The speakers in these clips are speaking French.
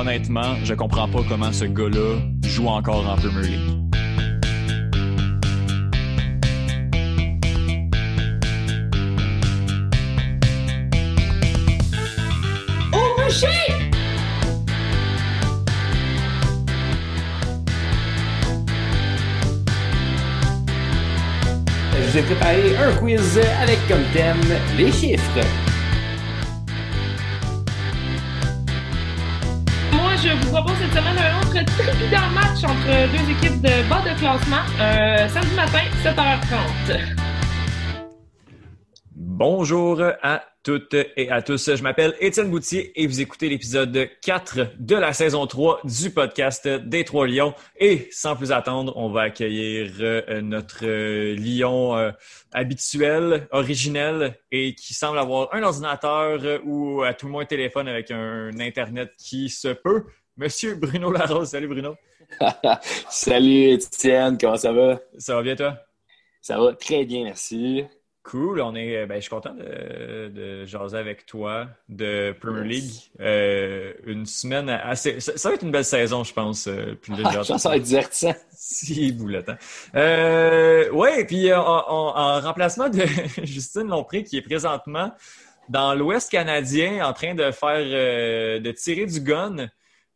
Honnêtement, je comprends pas comment ce gars-là joue encore en Premier League. Je vous ai préparé un quiz avec comme thème les chiffres. Je vous propose cette semaine un autre trépidant match entre deux équipes de bas de classement. Euh, samedi matin, 7h30. Bonjour à toutes et à tous. Je m'appelle Étienne Boutier et vous écoutez l'épisode 4 de la saison 3 du podcast des Trois Lions. Et sans plus attendre, on va accueillir euh, notre euh, lion euh, habituel, originel et qui semble avoir un ordinateur ou à tout le moins un téléphone avec un Internet qui se peut. Monsieur Bruno Larose. Salut Bruno. Salut Étienne, comment ça va? Ça va bien toi? Ça va très bien, merci. Cool, on est, ben, je suis content de, de jaser avec toi de Premier League. Euh, une semaine assez. Ça, ça va être une belle saison, je pense. euh, puis hâte- Ah, ça va être divertissant. si le temps. Euh, ouais, puis en, en- en remplacement de Justine Lompré, qui est présentement dans l'Ouest canadien en train de faire euh, de tirer du gun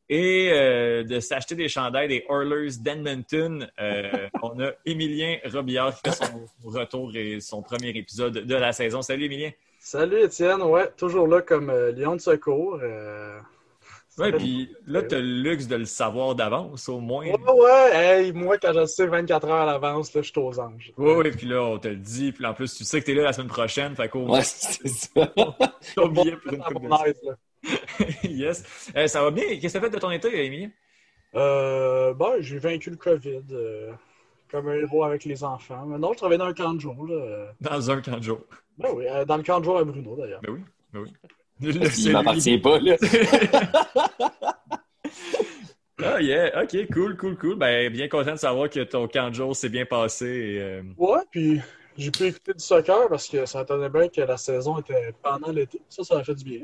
et euh, de s'acheter des chandails des Oilers d'Edmonton. Euh, on a Émilien Robillard qui fait son retour et son premier épisode de la saison. Salut Émilien. Salut Étienne, ouais, toujours là comme euh, lion de secours. euh, fait- puis là, tu as le luxe de le savoir d'avance, au moins. Ouais, ouais, hey, moi quand je le sais 24 heures à l'avance, là, je suis aux anges. Oui, oui, puis là, on te le dit. Puis en plus, tu sais que tu es là la semaine prochaine. Fait qu'au moins, Ouais, c'est ça. ton billet pour une À coupe mon de là. yes. Euh, ça va bien? Qu'est-ce que tu as fait de ton été, Émilien? Euh, bon, j'ai vaincu le COVID euh, comme un héros avec les enfants. Maintenant, je travaille dans un camp de jour. Là. Dans un camp de jour. Ben oui, euh, dans le camp de jour à Bruno d'ailleurs. Ben oui, ben oui. Le Il m'appartient pas, là. Ah, yeah. OK, cool, cool, cool. Ben, bien content de savoir que ton camp de jour s'est bien passé. et, euh, Ouais, puis j'ai pu écouter du soccer parce que ça attendait bien que la saison était pendant l'été. Ça, ça a fait du bien.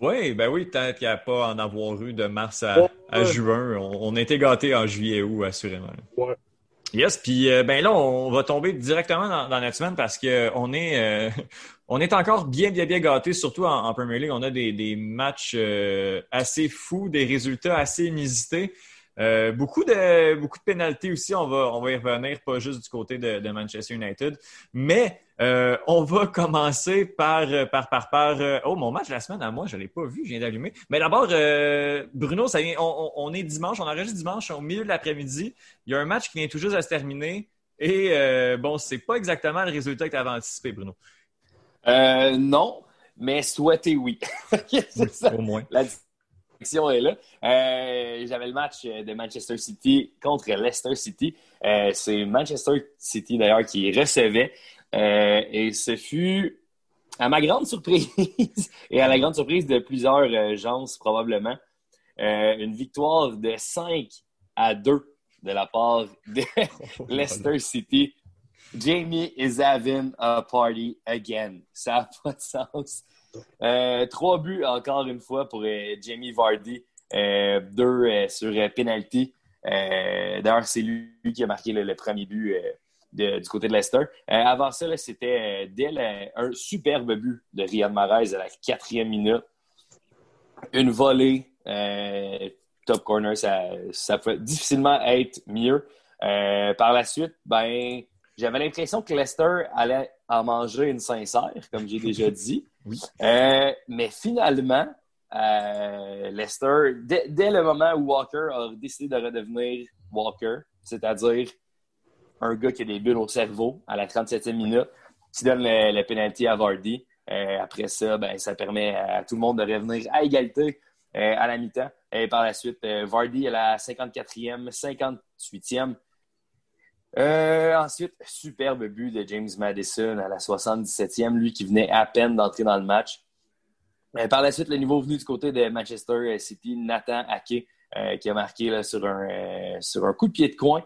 Oui, ben oui, tant qu'il n'y a pas en avoir eu de mars à, Ouais. à juin. On, on a été gâtés en juillet août, assurément. Ouais. Yes, puis euh, ben là, on va tomber directement dans, dans notre semaine parce que on est euh, on est encore bien, bien, bien gâtés, surtout en, en Premier League. On a des, des matchs euh, assez fous, des résultats assez inusités. Euh, beaucoup de beaucoup de pénalités aussi, on va, on va y revenir, pas juste du côté de, de Manchester United. Mais euh, on va commencer par, par, par, par. euh, oh, mon match de la semaine à moi, je ne l'ai pas vu, je viens d'allumer. Mais d'abord, euh, Bruno, ça vient, on, on- on est dimanche, on enregistre dimanche au milieu de l'après-midi. Il y a un match qui vient tout juste à se terminer. Et euh, bon, c'est pas exactement le résultat que tu avais anticipé, Bruno. Euh, non, mais souhaiter oui. ça. Au moins. La distinction est là. Euh, J'avais le match de Manchester City contre Leicester City. Euh, C'est Manchester City d'ailleurs qui recevait. Euh, et ce fut, à ma grande surprise, et à la grande surprise de plusieurs euh, gens probablement, euh, une victoire de 5 à 2 de la part de Leicester City. Jamie is having a party again. Ça n'a pas de sens. Euh, trois buts encore une fois pour euh, Jamie Vardy, euh, deux sur. Euh, D'ailleurs, c'est lui qui a marqué le, premier but du côté de Leicester. Avant ça, c'était le- un superbe but de Riyad Mahrez à la quatrième minute. Une volée, top corner, ça, ça peut difficilement être mieux. Par la suite, ben, j'avais l'impression que Leicester allait en manger une sincère, comme j'ai déjà dit. Oui. Euh, mais finalement, euh, Leicester, dès, le moment où Walker a décidé de redevenir Walker, c'est-à-dire un gars qui a des bulles au cerveau à la 37e minute, qui donne le, le penalty à Vardy, Euh, après ça, ben, ça permet à tout le monde de revenir à égalité à la mi-temps. Et par la suite, Vardy à la 54e, 58e. Ensuite, superbe but de James Madison à la 77e, lui qui venait à peine d'entrer dans le match. par la suite, le niveau venu du côté de Manchester City, Nathan Ake, qui a marqué sur, un, sur un coup de pied de coin,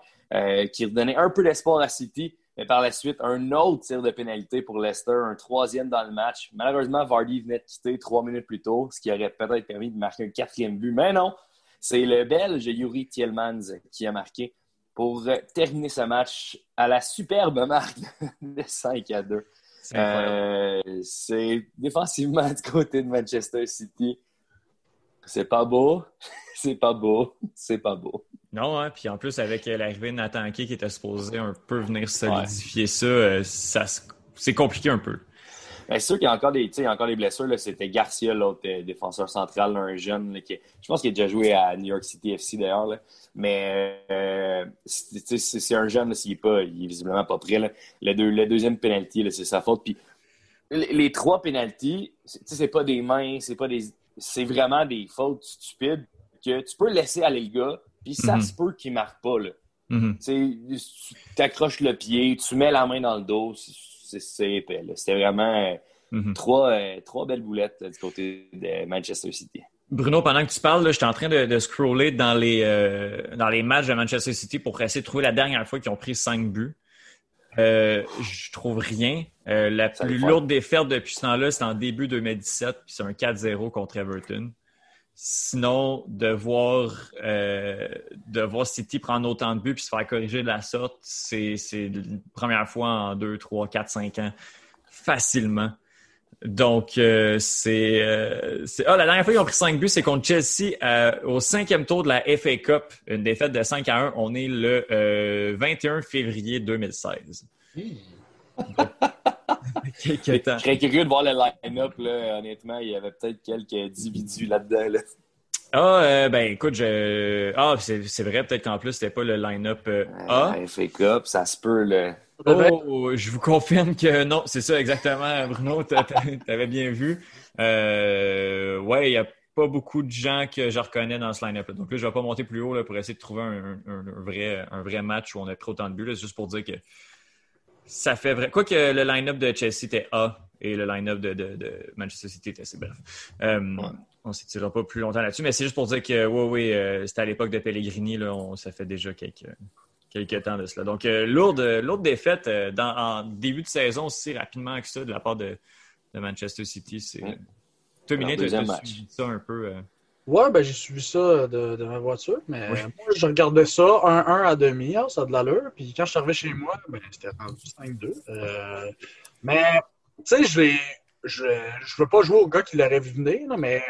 qui redonnait un peu d'espoir à City. Mais par la suite, un autre tir de pénalité pour Leicester, un troisième dans le match. Malheureusement, Vardy venait de quitter trois minutes plus tôt, ce qui aurait peut-être permis de marquer un quatrième but. Mais non, c'est le Belge Yuri Tielmans qui a marqué pour terminer ce match à la superbe marque de 5 à 2. Euh, c'est défensivement du côté de Manchester City. C'est pas beau, c'est pas beau, c'est pas beau. Non, hein, puis en plus, avec euh, l'arrivée de Nathan Kay qui était supposé un peu venir solidifier ça, euh, ça c'est compliqué un peu. C'est sûr qu'il y a encore des, encore des blessures. C'était Garcia, l'autre euh, défenseur central, un jeune. qui, je pense qu'il a déjà joué à New York City FC d'ailleurs. Mais c'est un jeune, s'il n'est pas, il est visiblement pas prêt. Le, deux, le, deuxième penalty, c'est sa faute. Puis les, trois penalties, c'est pas des mains, c'est pas des. C'est vraiment des fautes stupides que tu peux laisser aller le gars puis ça Mhm. se peut qu'il ne marque pas. Là. Mhm. Tu sais, Tu accroches le pied, tu mets la main dans le dos, là. C'était vraiment euh, Mhm. trois, euh, trois belles boulettes du côté de Manchester City. Bruno, pendant que tu parles, j'étais en train de, de scroller dans les, euh, dans les matchs de Manchester City pour essayer de trouver la dernière fois qu'ils ont pris cinq buts. Euh, je trouve rien. Euh, la Ça plus lourde défaite depuis ce temps-là, c'est en début 2017, puis c'est un 4-0 contre Everton. Sinon, de voir, euh, de voir City prendre autant de buts puis se faire corriger de la sorte, c'est c'est la première fois en 2, 3, 4, 5 ans, facilement. Donc, euh, c'est. euh, c'est- ah, la dernière fois qu'ils ont pris 5 buts, c'est contre Chelsea euh, au cinquième tour de la FA Cup, une défaite de 5 à 1. On est le euh, 21 février 2016. Quelques temps. Je serais curieux de voir le line-up. là. Honnêtement, il y avait peut-être quelques individus là-dedans. là. Ah, euh, ben écoute, je. Ah, c'est c'est vrai, peut-être qu'en plus, c'était pas le line-up euh, A. FA Cup, ça se peut. Là. Oh, je vous confirme que non, c'est ça exactement, Bruno, t'a- t'a- t'avais bien vu. Euh, ouais, il n'y a pas beaucoup de gens que je reconnais dans ce line-up. Donc là, je vais pas monter plus haut là, pour essayer de trouver un, un- un vrai, un vrai match où on a trop autant de buts. là. C'est juste pour dire que ça fait vrai. Quoi que le line-up de Chelsea était A et le line-up de, de- de Manchester City était C. Bref. Euh, On ne s'étirera pas plus longtemps là-dessus, mais c'est juste pour dire que oui, oui, euh, c'était à l'époque de Pellegrini, là, on- ça fait déjà quelques, quelques temps de cela. Donc, euh, lourde, lourde défaite euh, dans, en début de saison aussi rapidement que ça de la part de, de Manchester City. C'est... Leur Minet, tu ça un peu. Euh, Ouais, ben j'ai suivi ça de, de ma voiture, mais Oui. moi je regardais ça 1-1 à demi, hein, ça a de l'allure. Puis quand je suis arrivé chez moi, ben, c'était rendu 5-2. Euh, mais tu sais, je je veux pas jouer au gars qui l'aurait vu venir, là, mais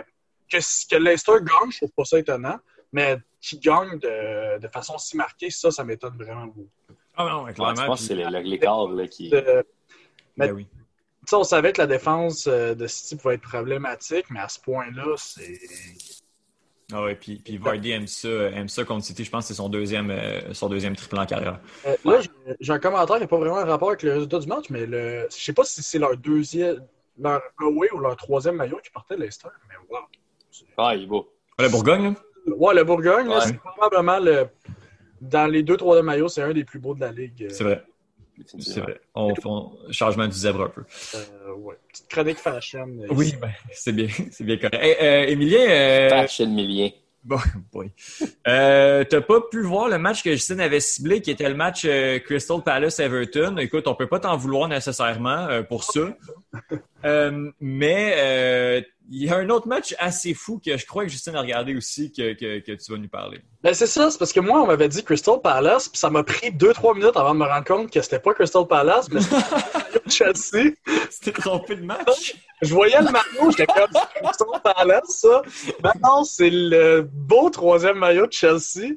que, que Leicester gagne, je trouve pas ça étonnant. Mais qu'il gagne de, de façon si marquée, ça, ça m'étonne vraiment beaucoup. Ah non, Ouais, clairement. je pense que c'est l'écart là, qui. Euh, mais- Ben oui. tu sais, on savait que la défense euh, de City pouvait être problématique, mais à ce point-là, c'est. Ah ouais, puis, puis Vardy aime ça, aime ça contre City. Je pense que c'est son deuxième, euh, son deuxième triple en carrière. Euh, là, j'ai- j'ai un commentaire qui n'a pas vraiment un rapport avec le résultat du match, mais le... je sais pas si c'est leur deuxième, leur away ou leur troisième maillot qui portait Leicester, mais wow. Ah, il est beau. Ah, la Bourgogne, là? Ouais, le Bourgogne, Ouais. c'est probablement le. Dans les deux troisième maillots, c'est un des plus beaux de la ligue. C'est vrai. C'est vrai. On fait un changement du zèbre un peu. Euh, ouais. Petite chronique fashion. euh, Oui, ici. ben, c'est bien, c'est bien correct. Hey, euh, Émilien, euh, Fashion Millien. bon, boy. Euh, t'as pas pu voir le match que Justine avait ciblé, qui était le match euh, Crystal Palace-Everton. Écoute, on peut pas t'en vouloir nécessairement euh, pour ça. Euh, mais euh, il y a un autre match assez fou que je crois que Justine a regardé aussi que, que, que tu vas nous parler. Ben, c'est ça, c'est parce que moi, on m'avait dit Crystal Palace, puis ça m'a pris 2-3 minutes avant de me rendre compte que c'était pas Crystal Palace, mais c'était le maillot de Chelsea. C'était trompé de match? Je voyais le maillot, j'étais comme Crystal Palace, ça. Maintenant, c'est le beau troisième maillot de Chelsea.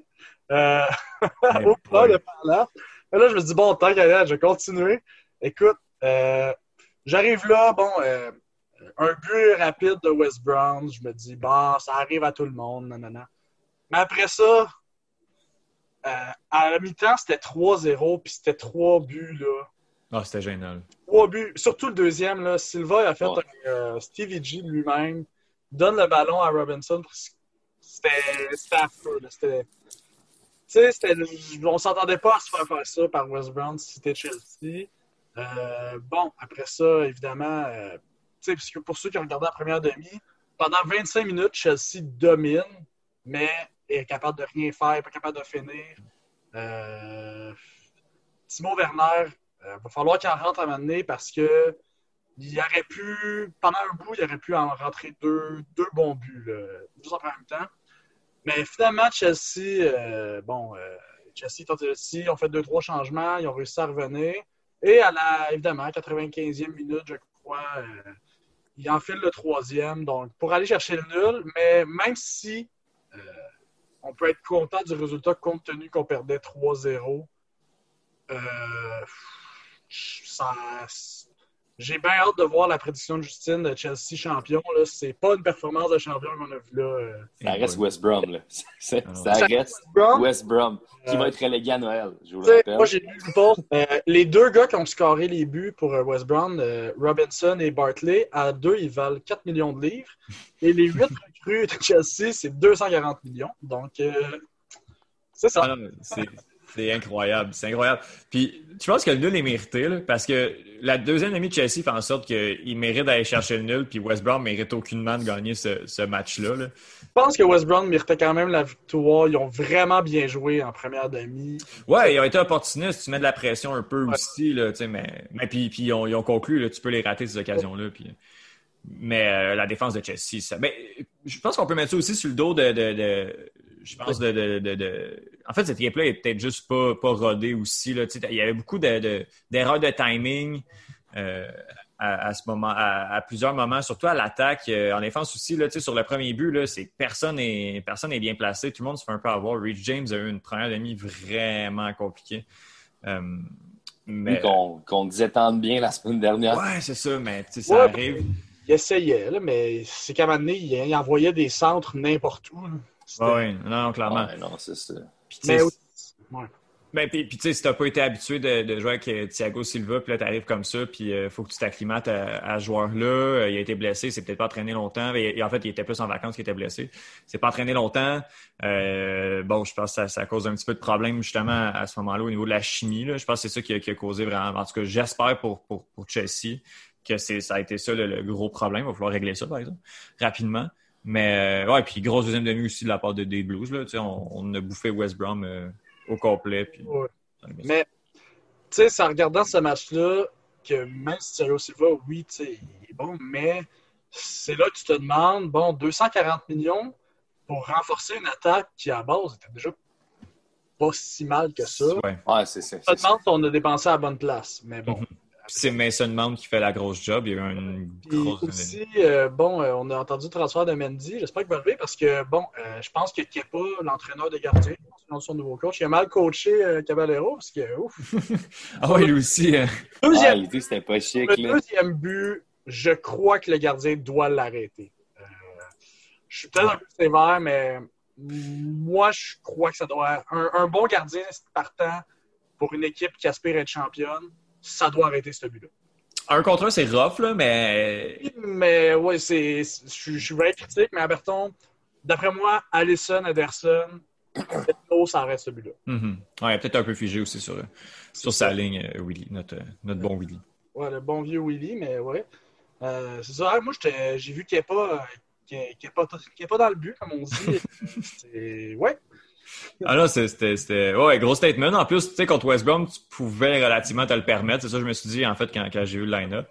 Euh, au pas de Palace. Là, je me dis, bon, tant qu'à je vais continuer. Écoute, euh, j'arrive là, bon, euh, un but rapide de West Brown. Je me dis, bon, ça arrive à tout le monde, nanana. Mais après ça, euh, à la mi-temps, c'était 3-0, puis c'était trois buts, là. Ah, c'était génial. Trois buts. Surtout le deuxième, là, Silva a fait un euh, Stevie G lui-même, donne le ballon à Robinson. C'était c'était affreux. là. C'était. Tu sais, on s'entendait pas à se faire faire ça par West Brown si c'était Chelsea. Euh, bon, après ça, évidemment, euh, parce que pour ceux qui ont regardé la première demi, pendant 25 minutes, Chelsea domine, mais est capable de rien faire, pas capable de finir. Euh, Timo Werner, euh, va falloir qu'il en rentre à un moment donné parce que il aurait pu, pendant un bout, il aurait pu en rentrer deux, deux bons buts, là, juste en même temps. Mais finalement, Chelsea, bon, Chelsea, Chelsea, ont fait deux, trois changements, ils ont réussi à revenir. Et à la, évidemment, 95e minute, je crois, euh, ils enfilent le troisième. Donc, pour aller chercher le nul, mais même si euh, on peut être content du résultat compte tenu qu'on perdait 3-0, euh, ça- j'ai bien hâte de voir la prédiction de Justine de Chelsea champion. Là. C'est pas une performance de champion qu'on a vu là. euh. Ça reste West Brom, là. Ça, Ah ça Ça reste Brom, West Brom, qui Euh, va être relégué à Noël, je vous le rappelle. moi, j'ai lu le post. Euh, les deux gars qui ont scoré les buts pour euh, West Brom, euh, Robinson et Bartley, à deux, ils valent 4 millions de livres. Et les huit recrues de Chelsea, c'est 240 millions. Donc, euh, c'est ça. Ah non, c'est- incroyable, c'est incroyable. Puis, je pense que le nul est mérité, là, parce que la deuxième demi de Chelsea fait en sorte qu'il mérite d'aller chercher le nul, puis West Brom mérite aucunement de gagner ce, ce match-là. là. Je pense que West Brom méritait quand même la victoire. Ils ont vraiment bien joué en première demi. Ouais, ils ont été opportunistes, tu mets de la pression un peu aussi, là, tu sais, mais, mais puis, puis ils, ont, ils ont conclu, là, tu peux les rater ces occasions-là. Puis, mais euh, la défense de Chelsea, ça, ben, je pense qu'on peut mettre ça aussi sur le dos de, de, de- je pense de, de, de- de- en fait cette équipe-là est peut-être juste pas, pas rodée aussi là. Tu sais, Il y avait beaucoup de- de- d'erreurs de, timing euh, à, à ce moment, à, à plusieurs moments, surtout à l'attaque, euh, en défense aussi là. Tu sais, Sur le premier but, là, c'est que personne n'est personne n'est bien placé, tout le monde se fait un peu avoir. Reece James a eu une première demi vraiment compliquée. Euh, mais qu'on qu'on disait tant de bien la semaine dernière. ouais, c'est ça, mais tu sais, ça Ouais, arrive. Il essayait, là, mais c'est qu'à un moment donné, il, il envoyait des centres n'importe où. là. Ouais, non, clairement. Ouais, non, c'est ça. Puis, tu sais, Mais ouais. Ben, puis, puis, tu sais, si t'as pas été habitué de, de jouer avec euh, Thiago Silva, puis là, t'arrives comme ça, puis il faut que tu t'acclimates à, à ce joueur-là. Euh, il a été blessé, c'est peut-être pas entraîné longtemps. Et, en fait, il était plus en vacances qu'il était blessé. C'est pas entraîné longtemps. Euh, bon, je pense que ça, ça cause un petit peu de problème, justement, à ce moment-là, au niveau de la chimie. Là. Je pense que c'est ça qui a, qui a causé vraiment. En tout cas, j'espère pour, pour, pour Chelsea que c'est, ça a été ça le, le gros problème. Il va falloir régler ça, par exemple, rapidement. Mais, euh, ouais, puis grosse deuxième demi aussi de la part de, des Blues. Là. Tu sais, On, on a bouffé West Brom euh, au complet. Puis, Ouais. Mais, tu sais, c'est en regardant ce match-là que même si Thiago Silva, oui, tu sais, il est bon, mais c'est là que tu te demandes, bon, 240 millions pour renforcer une attaque qui, à la base, était déjà pas si mal que ça. Ouais. Ouais, c'est ça. Tu te demandes si on a dépensé à la bonne place. Mais bon. Mhm. Puis c'est Mason Mount qui fait la grosse job. Il y a eu une Puis grosse aussi, euh, bon, euh, on a entendu le transfert de Mendy. J'espère qu'il va lever parce que, bon, euh, je pense que Kepa, l'entraîneur des gardiens, selon son nouveau coach, il a mal coaché euh, Caballero parce que, ouf. Ah oui, lui aussi. euh, Ah, Deuxième, était, c'était pas chic, le là. deuxième but, je crois que le gardien doit l'arrêter. Euh, je suis peut-être un peu sévère, mais moi, je crois que ça doit. Un, un bon gardien partant pour une équipe qui aspire à être championne, ça doit arrêter ce but-là. Un contre un, c'est rough, là, mais Mais ouais, c'est, je, suis- bien critique, mais à Berton, d'après moi, Allison, Ederson, ça arrête ce but-là. Mhm. ouais, peut-être un peu figé aussi sur, sur sa ligne, euh, Willy, notre, notre bon Willy. Ouais, le bon vieux Willy, mais ouais. Euh, c'est ça, moi, j'étais- j'ai vu qu'il pas, est- qu'il est pas, est pas dans le but, comme on dit. c'est, ouais. Ah non, c'était, ouais, gros statement. En plus, tu sais, contre West Brom, tu pouvais relativement te le permettre. C'est ça que je me suis dit, en fait, quand, quand j'ai vu le line-up.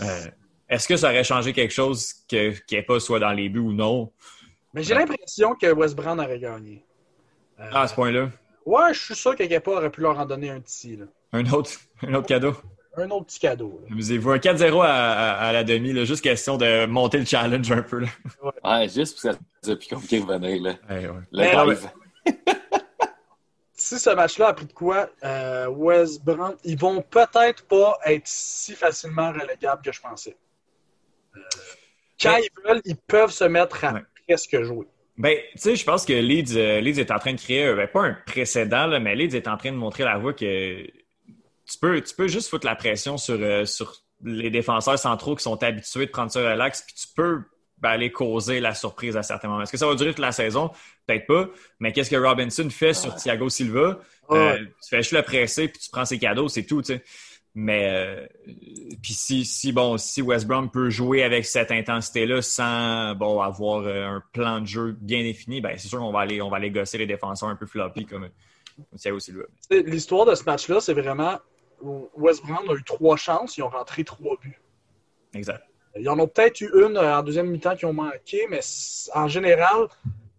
Euh, est-ce que ça aurait changé quelque chose que, pas soit dans les buts ou non? Mais j'ai l'impression que West Brown aurait gagné. Euh, Ah, à ce point-là? Ouais, je suis sûr que Kepa aurait pu leur en donner un petit, là. Un autre, un autre cadeau. Un autre petit cadeau. Amusez-vous. Un 4-0 à, à- à la demi, là, juste question de monter le challenge un peu. Là. Ouais, juste parce que ça a plus compliqué de revenir, là. Ouais, ouais. Le Mais- drive. Si ce match-là a pris de quoi, euh, West Brom, ils vont peut-être pas être si facilement relégables que je pensais. Euh, quand ils veulent, ils peuvent se mettre à Ouais. presque jouer. Ben, tu sais, je pense que Leeds, euh, Leeds est en train de créer, ben, pas un précédent, là, mais Leeds est en train de montrer la voie que tu peux, tu peux juste foutre la pression sur, euh, sur les défenseurs centraux qui sont habitués de prendre ça relax, puis tu peux ben, aller causer la surprise à certains moments. Est-ce que ça va durer toute la saison? Peut-être pas. Mais qu'est-ce que Robinson fait sur Thiago Silva? Euh, tu fais juste le presser, puis tu prends ses cadeaux, c'est tout. Tu sais. Mais euh, puis si, si bon si West Brom peut jouer avec cette intensité-là sans bon avoir un plan de jeu bien défini, ben c'est sûr qu'on va aller on va aller gosser les défenseurs un peu floppy comme, comme Thiago Silva. L'histoire de ce match-là, c'est vraiment West Brom a eu trois chances, ils ont rentré trois buts. Exact. Ils en ont peut-être eu une en deuxième mi-temps qui ont manqué, mais en général,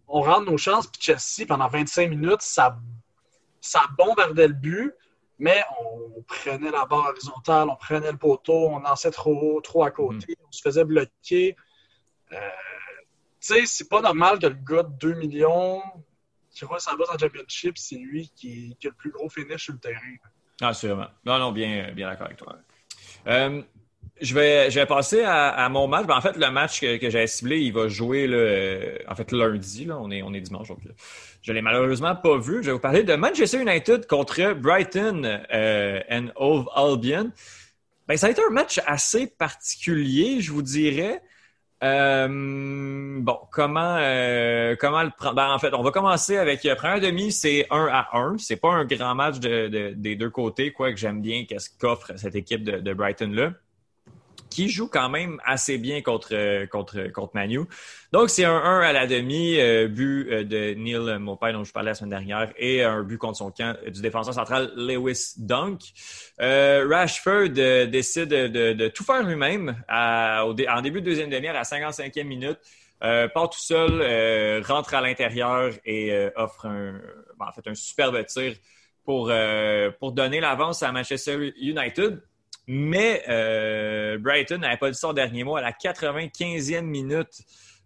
on rentre nos chances. Puis Chelsea, pendant 25 minutes, ça, ça bombardait le but, mais on prenait la barre horizontale, on prenait le poteau, on lançait trop haut, trop à côté, mm. on se faisait bloquer. Euh, tu sais, c'est pas normal que le gars de 2 millions qui roule sa base en championship, c'est lui qui, qui, a le plus gros finish sur le terrain. Ah, sûrement. Non, non, bien, bien d'accord avec toi. Euh, je vais, je vais passer à, mon match. Ben, en fait, le match que, que j'avais ciblé, il va jouer euh, en fait, lundi. Là. On, est, on est dimanche. Donc, je ne l'ai malheureusement pas vu. Je vais vous parler de Manchester United contre Brighton euh, and Hove Albion. Ben, ça a été un match assez particulier, je vous dirais. Euh, bon, comment, euh, comment le prendre? Ben, en fait, on va commencer avec euh, première demi, c'est 1 à 1. C'est pas un grand match de, des deux côtés, quoi que j'aime bien qu'est-ce qu'offre cette équipe de, de Brighton-là qui joue quand même assez bien contre, contre, contre Manu. Donc, c'est un 1 à la demi, euh, but euh, de Neil Maupay, dont je parlais la semaine dernière, et un but contre son camp du défenseur central Lewis Dunk. Euh, Rashford décide de, tout faire lui-même en début de deuxième demi, à la 55e minute. part tout seul, rentre à l'intérieur et offre un, ben, en fait, un superbe tir pour, pour donner l'avance à Manchester United. Mais euh, Brighton n'avait pas dit son dernier mot. À la 95e minute,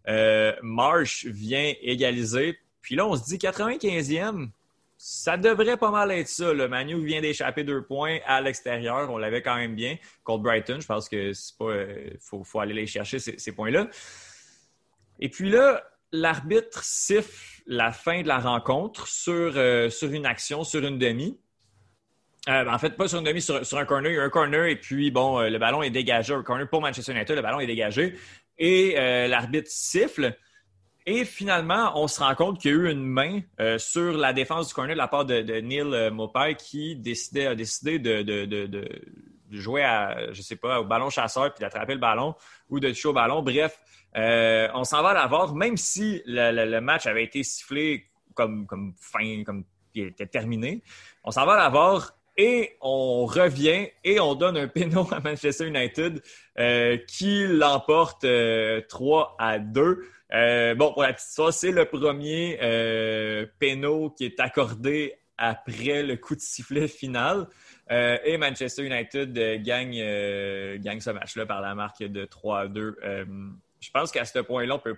euh, Marsh vient égaliser. Puis là, on se dit 95e, ça devrait pas mal être ça. Le Manu vient d'échapper deux points à l'extérieur. On l'avait quand même bien contre Brighton. Je pense que c'est pas. Euh, faut, aller les chercher, ces, points-là. Et puis là, l'arbitre siffle la fin de la rencontre sur, sur une action, sur une demi. Euh, ben, en fait, pas sur une demi, sur, un corner. Il y a un corner et puis, bon, euh, le ballon est dégagé. Un corner pour Manchester United, le ballon est dégagé. Et euh, l'arbitre siffle. Et finalement, on se rend compte qu'il y a eu une main sur la défense du corner de la part de, Neil Mopai qui a décidé de, jouer à, je sais pas, au ballon chasseur puis d'attraper le ballon ou de toucher au ballon. Bref, on s'en va à la voir, même si le, match avait été sifflé comme, fin, comme il était terminé. On s'en va à la voir et on revient et on donne un péno à Manchester United euh, qui l'emporte 3 euh, à 2. Euh, bon, pour la petite histoire, c'est le premier péno qui est accordé après le coup de sifflet final. et Manchester United gagne, gagne ce match-là par la marque de 3 à 2. je pense qu'à ce point-là, on peut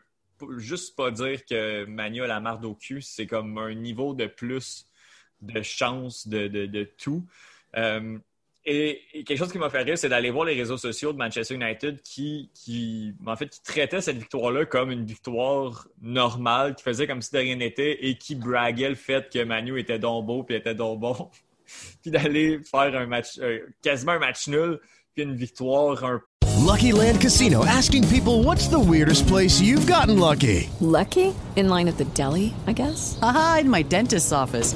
juste pas dire que Manu a la marque au cul. C'est comme un niveau de plus de chance de, de, tout. Euh, et, quelque chose qui m'a fait rire, c'est d'aller voir les réseaux sociaux de Manchester United qui, qui en fait, qui traitaient cette victoire-là comme une victoire normale, qui faisait comme si de rien n'était et qui braguait le fait que Manu était donc beau puis était donc bon. puis d'aller faire un match, euh, quasiment un match nul, puis une victoire un Lucky Land Casino asking people what's the weirdest place you've gotten lucky? Lucky? In line at the deli, I guess? Aha, in my dentist's office.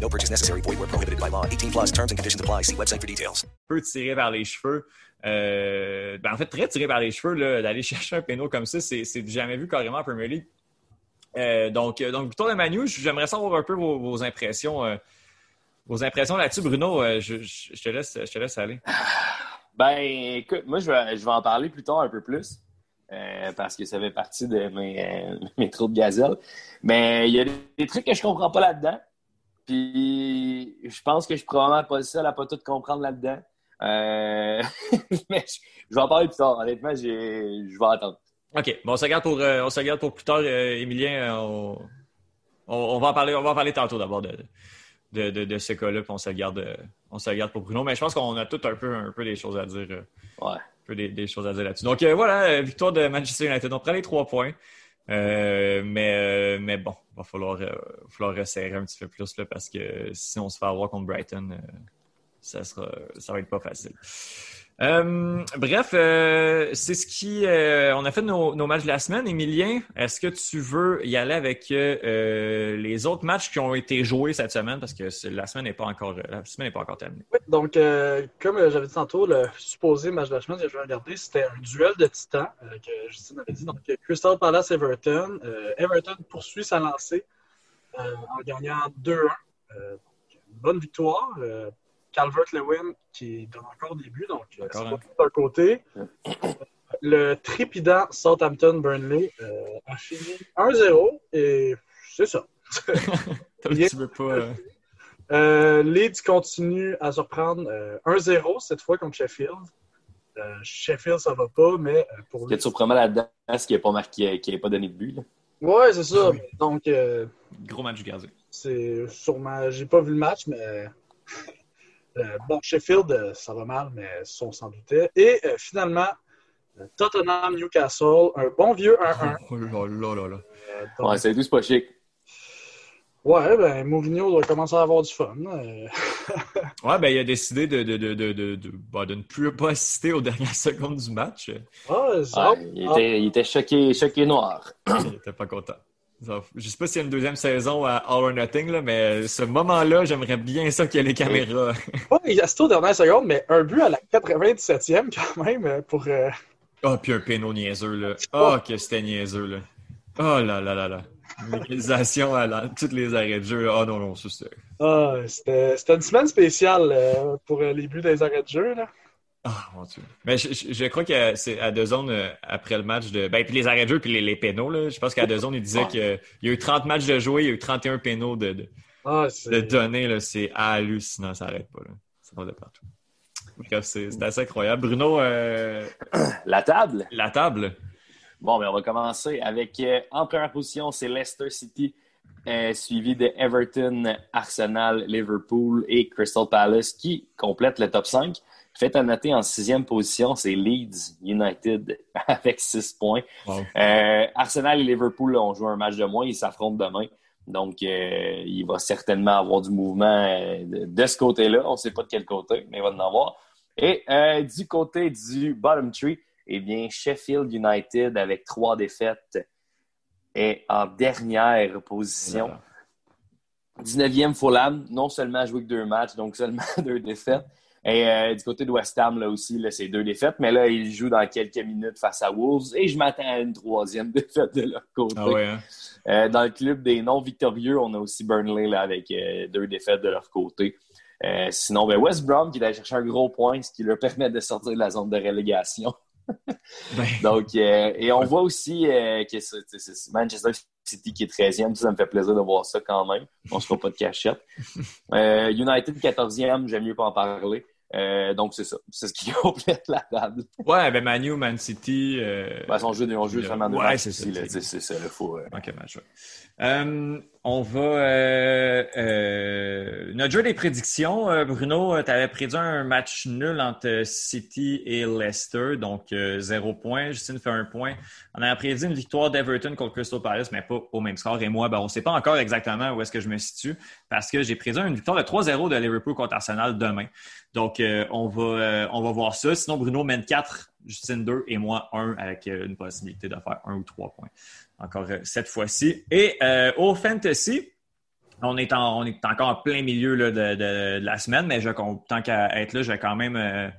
No purchase necessary. Void where prohibited by law. 18 plus terms and conditions apply. See website for details. Peu tiré vers les cheveux. Euh, ben en fait, très tiré vers les cheveux, d'aller chercher un péno comme ça, c'est jamais vu carrément en Premier League. Euh, donc, euh, donc, victoire de Manu, j'aimerais savoir un peu vos, vos impressions, euh, vos impressions là-dessus. Bruno, euh, je, je- je te laisse, je te laisse aller. Ben, écoute, moi, je vais, je vais en parler plus tard un peu plus. euh, parce que ça fait partie de mes, euh, mes trous de gazelle. Mais il y a des, des trucs que je comprends pas là-dedans. Puis je pense que je suis probablement pas le seul à pas tout comprendre là-dedans. Euh, mais je, je vais en parler plus tard. Honnêtement, j'ai- je vais attendre. OK. Bon, on se regarde pour, euh, on se pour plus tard, euh, Émilien. euh, on, on, on va en parler, on va en parler tantôt d'abord de, de, de, de ce cas-là, puis on se regarde, euh, on se pour Bruno. Mais je pense qu'on a tout un peu, un peu des choses à dire. Ouais. un peu des, des choses à dire là-dessus. Donc voilà, victoire de Manchester United. On prend les trois points. Euh, mais, euh, mais bon, il va falloir, euh, falloir resserrer un petit peu plus là, parce que si on se fait avoir contre Brighton, euh, ça sera ça va être pas facile. Euh, bref, euh, c'est ce qui. euh, on a fait nos, nos matchs de la semaine. Emilien, est-ce que tu veux y aller avec les autres matchs qui ont été joués cette semaine? Parce que la semaine n'est pas encore la semaine n'est pas encore terminée. Oui, donc, comme j'avais dit tantôt, le supposé match de la semaine que je vais regarder, c'était un duel de titans que Justine avait dit. Donc, Crystal Palace Everton. Everton poursuit sa lancée en gagnant 2-1. Euh, donc, une bonne victoire. Calvert-Lewin qui donne encore des buts, donc euh, c'est Encore pas tout d'un côté. Le trépidant Southampton-Burnley euh, a fini 1-0 et c'est ça. tu veux pas. euh, Euh, Leeds continue à surprendre euh, 1-0 cette fois contre Sheffield. Euh, Sheffield, ça va pas, mais euh, pour Ce qui est surprenant là-dedans, c'est qu'il n'a pas marqué, n'ait pas donné de but. là. Ouais, c'est ça. Donc, euh, Gros match du gardien. c'est sûrement. J'ai pas vu le match, mais. Euh, bon, Sheffield, euh, ça va mal, mais ça, on s'en doutait. Et euh, finalement, euh, Tottenham-Newcastle, un bon vieux 1-1. Oh là là là là. Euh, donc, Ouais, c'est tout, c'est pas chic. ouais, ben, Mourinho doit commencer à avoir du fun. euh. Ouais, ben il a décidé de, de, de, de, de, de- bah, de ne plus pas assister aux dernières secondes du match. Ah, ça- Ouais, il, était, il était choqué, choqué noir. Il était pas content. Je sais pas s'il y a une deuxième saison à All or Nothing, là, mais ce moment-là, j'aimerais bien ça qu'il y ait les caméras. Ouais, il assiste aux dernières secondes, mais un but à la 97e quand même euh, pour. euh, Ah, puis un péno niaiseux, là. Ah, que c'était niaiseux, là. Oh là là là là. L'égalisation à la- tous les arrêts de jeu. Ah non, non, ça c'était. Ah, c'était c'était une semaine spéciale euh, pour euh, les buts des arrêts de jeu. Là. Ah, mon Dieu. Mais je, je- je crois que c'est à deux zones euh, après le match de. Ben, puis les arrêts de jeu, puis les, les pénaux, là. Je pense qu'à deux zones, il disait Ouais. qu'il y a eu 30 matchs de jouer, il y a eu 31 pénaux de, de, Ah, de données, là. C'est hallucinant, ça n'arrête pas, là. Ça va de partout. C'est c'est assez incroyable. Bruno, euh, La table? la table. Bon, ben, on va commencer avec, euh, en première position, c'est Leicester City, euh, suivi de Everton, Arsenal, Liverpool et Crystal Palace qui complètent le top 5. Fait à noter en sixième position, c'est Leeds United avec 6 points. Wow. Euh, Arsenal et Liverpool ont joué un match de moins, ils s'affrontent demain. Donc, euh, il va certainement avoir du mouvement euh, de, de ce côté-là. On ne sait pas de quel côté, mais il va en avoir. Et euh, du côté du bottom tree, eh bien, Sheffield United, avec trois défaites, est en dernière position. 19e Fulham, non seulement joué que deux matchs, donc seulement deux défaites. Et euh, du côté de West Ham, là aussi, là, c'est deux défaites, mais là, ils jouent dans quelques minutes face à Wolves et je m'attends à une troisième défaite de leur côté. Ah ouais, hein? Euh, dans le club des non-victorieux, on a aussi Burnley là, avec euh, deux défaites de leur côté. Sinon, ben West Brom qui est allé chercher un gros point, ce qui leur permet de sortir de la zone de relégation. Ben, Donc, et on voit aussi que c'est Manchester City qui est 13e. Ça, me fait plaisir de voir ça quand même. On ne se fera pas de cachette. United 14e, j'aime mieux pas en parler. Euh, donc, c'est ça. C'est ce qui complète la table. ouais, ben Manu, Man City. euh, Ben, on joue, on joue seulement deux Ouais, c'est ça, c'est- ça, il faut... euh, Ok, match, ouais. Euh, on va. Euh, notre jeu des prédictions, Bruno, tu avais prédit un match nul entre City et Leicester, donc zéro point. Justine fait un point. On avait prédit une victoire d'Everton contre Crystal Palace, mais pas au même score. Et moi, ben, on ne sait pas encore exactement où est-ce que je me situe parce que j'ai prédit une victoire de 3-0 de Liverpool contre Arsenal demain. Donc, euh, on, va, euh, on va voir ça. Sinon, Bruno mène 4, Justine 2 et moi 1 avec euh, une possibilité de faire 1 ou 3 points encore cette fois-ci. Et au fantasy, on est, en- on est encore en plein milieu là, de, la semaine, mais tant qu'à être là, je vais quand même,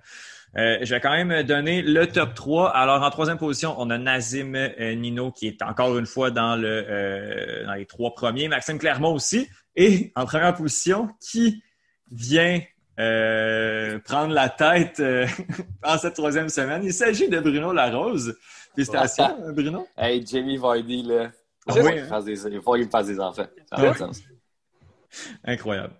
quand même donner le top 3. Alors, en troisième position, on a Nazim Nino qui est encore une fois dans, le, dans les trois premiers. Maxime Clermont aussi. Et en première position, qui vient euh, prendre la tête euh, en cette troisième semaine? Il s'agit de Bruno Larose. Félicitations, Bruno. Hey, Jamie Vardy, là. Ah Il faut oui, qu'il hein? des- il faut qu'il me fasse des enfants. Ça Ah oui. sens. Incroyable.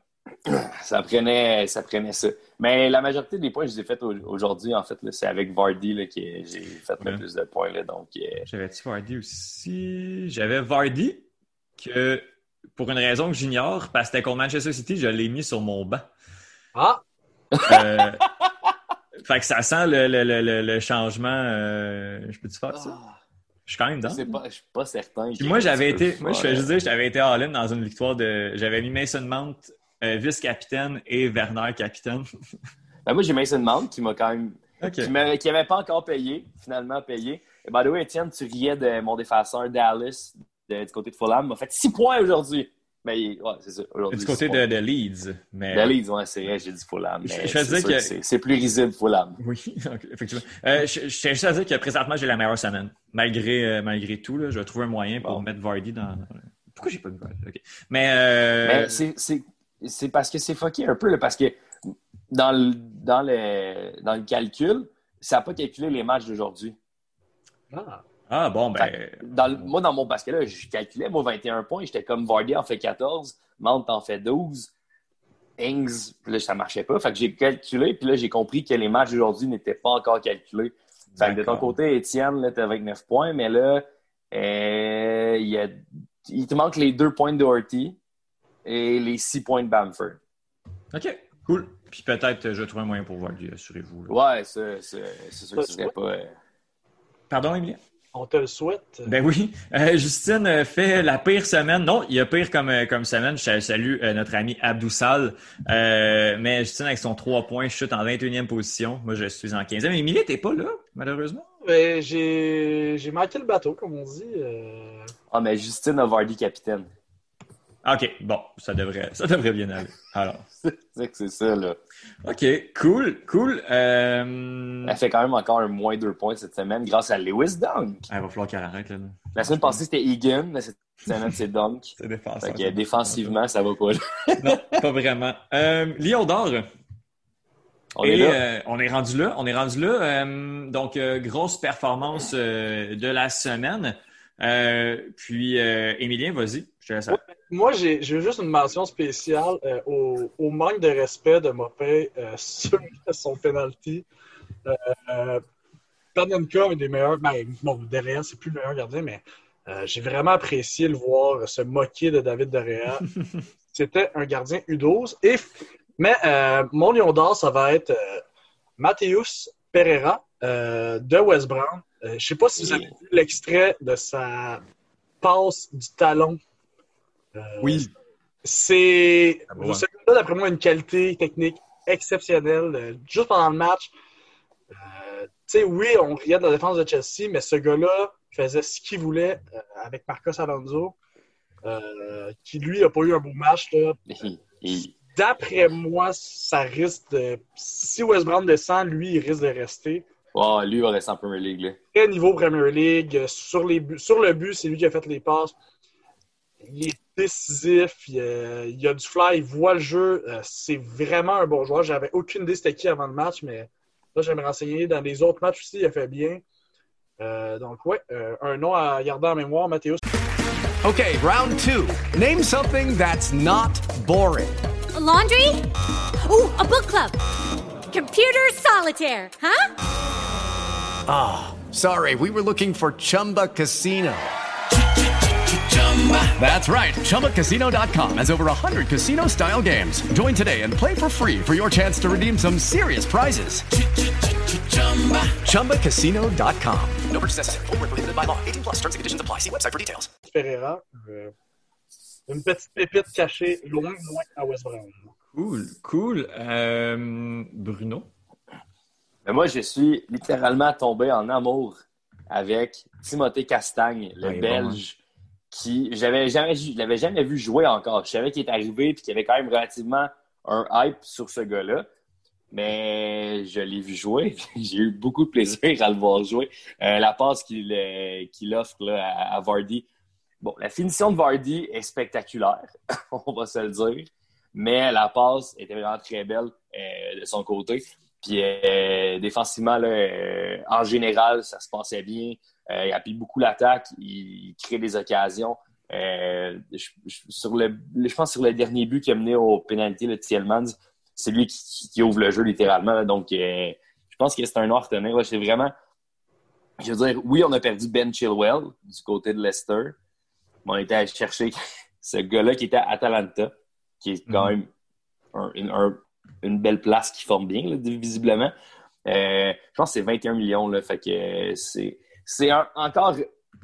Ça prenait, ça prenait ça. Mais la majorité des points que je les ai faits au- aujourd'hui, en fait, c'est avec Vardy là, que j'ai fait le Ouais. plus de points. Là, donc, euh, J'avais-tu Vardy aussi? J'avais Vardy, que pour une raison que j'ignore, parce que c'était contre Manchester City, je l'ai mis sur mon banc. Ah! Euh, fait que ça sent le, le- le- le- le changement. euh, je peux-tu faire ça? Je suis quand même je pas, je suis pas certain. Puis moi, j'avais été, moi, je fais juste dire, j'avais été all-in dans une victoire de. J'avais mis Mason Mount euh, vice-capitaine et Werner capitaine. Ben, moi, j'ai Mason Mount qui m'a quand même. Ok. Qui n'avait pas encore payé, finalement payé. Et by the way, Étienne, tu riais de mon défenseur Dallas de- du côté de Fulham. Il m'a fait 6 points aujourd'hui. Mais ouais, c'est ça. Du côté de, Leeds. Mais... De Leeds, ouais, c'est vrai, j'ai dit Fulham. Je- mais que- c'est- plus risible, Fulham. Oui, ok, effectivement. Euh, je, je tiens juste à dire que présentement, j'ai la meilleure semaine. Malgré, euh, malgré tout, là, je vais trouver un moyen pour mettre Vardy dans. Pourquoi j'ai pas mis Vardy? Mais, euh, Mais c'est- c'est c'est parce que c'est fucké un peu, là, parce que dans le, dans le, dans le calcul, ça n'a pas calculé les matchs d'aujourd'hui. Ah. Ah bon, ben. Fait que dans le- moi, dans mon parce que là, je calculais, moi, 21 points, j'étais comme Vardy en fait 14, Mount en fait 12, Ings, puis là, ça marchait pas. Fait que j'ai calculé, puis là, j'ai compris que les matchs d'aujourd'hui n'étaient pas encore calculés. Fait que de ton côté, Étienne, là, t'es avec 9 points, mais là, euh, il, y a- il te manque les 2 points de Doherty et les 6 points de Bamford. Ok, cool. Puis peut-être, euh, je vais trouver un moyen pour Vardy, assurez-vous. Ouais, ça, ça, c'est sûr que ce serait pas. euh, Pardon, Emilien? On te le souhaite. Ben oui. Euh, Justine euh, fait la pire semaine. Non, il y a pire comme, euh, comme semaine. Je salue notre ami Abdou Sal. Euh, mais Justine, avec son 3 points, chute en 21e position. Moi, je suis en 15e. Émilie, t'es pas là, malheureusement? Ben, j'ai j'ai manqué le bateau, comme on dit. euh. Ah, mais Justine a Vardy capitaine. OK, bon, ça devrait, ça devrait bien aller. Alors. C'est que c'est ça, là. OK, cool, cool. Euh... Elle fait quand même encore un moins 2 points cette semaine grâce à Lewis Dunk. Ah, il va falloir qu'elle arrête, là. La semaine passée, c'était Egan, mais cette semaine, c'est Dunk. C'est défenseur. Fait que défensivement, ça va pas. Non, pas vraiment. Euh, Lyon d'or. On Et, est là. euh, on est rendu là. On est rendu là. Euh, donc, grosse performance de la semaine. Euh, puis, euh, Émilien, vas-y. Je te laisse. Ouais, moi, j'ai juste une mention spéciale euh, au, au manque de respect de Mopé euh, sur son penalty. Euh, Panenka, un des meilleurs, ben, bon, derrière, c'est plus le meilleur gardien, mais j'ai vraiment apprécié le voir se moquer de David Derrea. C'était un gardien U12. Et, mais euh, mon lion d'or, ça va être Mathéus Pereira de West Brom. Euh, je sais pas si vous avez vu l'extrait de sa passe du talon. Euh, Oui. C'est. Ah, bon. Ce d'après moi, a une qualité technique exceptionnelle. Euh, juste pendant le match, euh, tu sais, oui, on riait de la défense de Chelsea, mais ce gars-là faisait ce qu'il voulait euh, avec Marcos Alonso, euh, qui lui a pas eu un beau match. Là. D'après moi, ça risque de. Si West Brom descend, lui, il risque de rester. Oh, lui, il va rester en Premier League. Là. Très niveau Premier League. euh, Sur, les buts- sur le but, c'est lui qui a fait les passes. Il est décisif. Il, euh, il a du fly. Il voit le jeu. euh, c'est vraiment un bon joueur. J'avais aucune idée c'était qui avant le match, mais là, je vais me renseigner. Dans les autres matchs aussi, il a fait bien. Euh, donc, ouais, euh, un nom à garder en mémoire, Mathéus. Okay, round two. Name something that's not boring. A laundry? Ooh, a book club. Computer solitaire, huh? Ah, sorry, we were looking for Chumba Casino. That's right. ChumbaCasino.com has over 100 casino style games. Join today and play for free for your chance to redeem some serious prizes. ChumbaCasino.com. No purchase necessary. Void where prohibited by law. 18 plus terms and conditions apply. See website for details. Pereira. euh, une petite pépite cachée loin, loin à West Brom. Cool, cool. Euh, Bruno. Mais moi, je suis littéralement tombé en amour avec Timothée Castagne, le Belge, qui j'avais jamais, je l'avais jamais vu jouer encore. Je savais qu'il est arrivé et qu'il y avait quand même relativement un hype sur ce gars-là. mais je l'ai vu jouer. J'ai eu beaucoup de plaisir à le voir jouer. Euh, la passe qu'il euh, offre là, à, à Vardy. Bon, la finition de Vardy est spectaculaire, on va se le dire. Mais la passe était vraiment très belle euh, de son côté. Puis euh, défensivement, là, euh, en général, ça se passait bien. Euh, il appuie beaucoup l'attaque, il, il crée des occasions. Je, je- sur le, je pense sur le dernier but qui a mené au pénalité, le Tielmans, c'est lui qui, qui ouvre le jeu littéralement. là. donc, je pense que c'est un retenir. là. C'est vraiment, je veux dire, oui, on a perdu Ben Chilwell du côté de Leicester, mais on était allé chercher ce gars-là qui était à Atalanta, qui est quand même un- une, un- une belle place qui forme bien, là, visiblement. Euh, je pense que c'est 21 millions, là, fait que euh, c'est c'est un- encore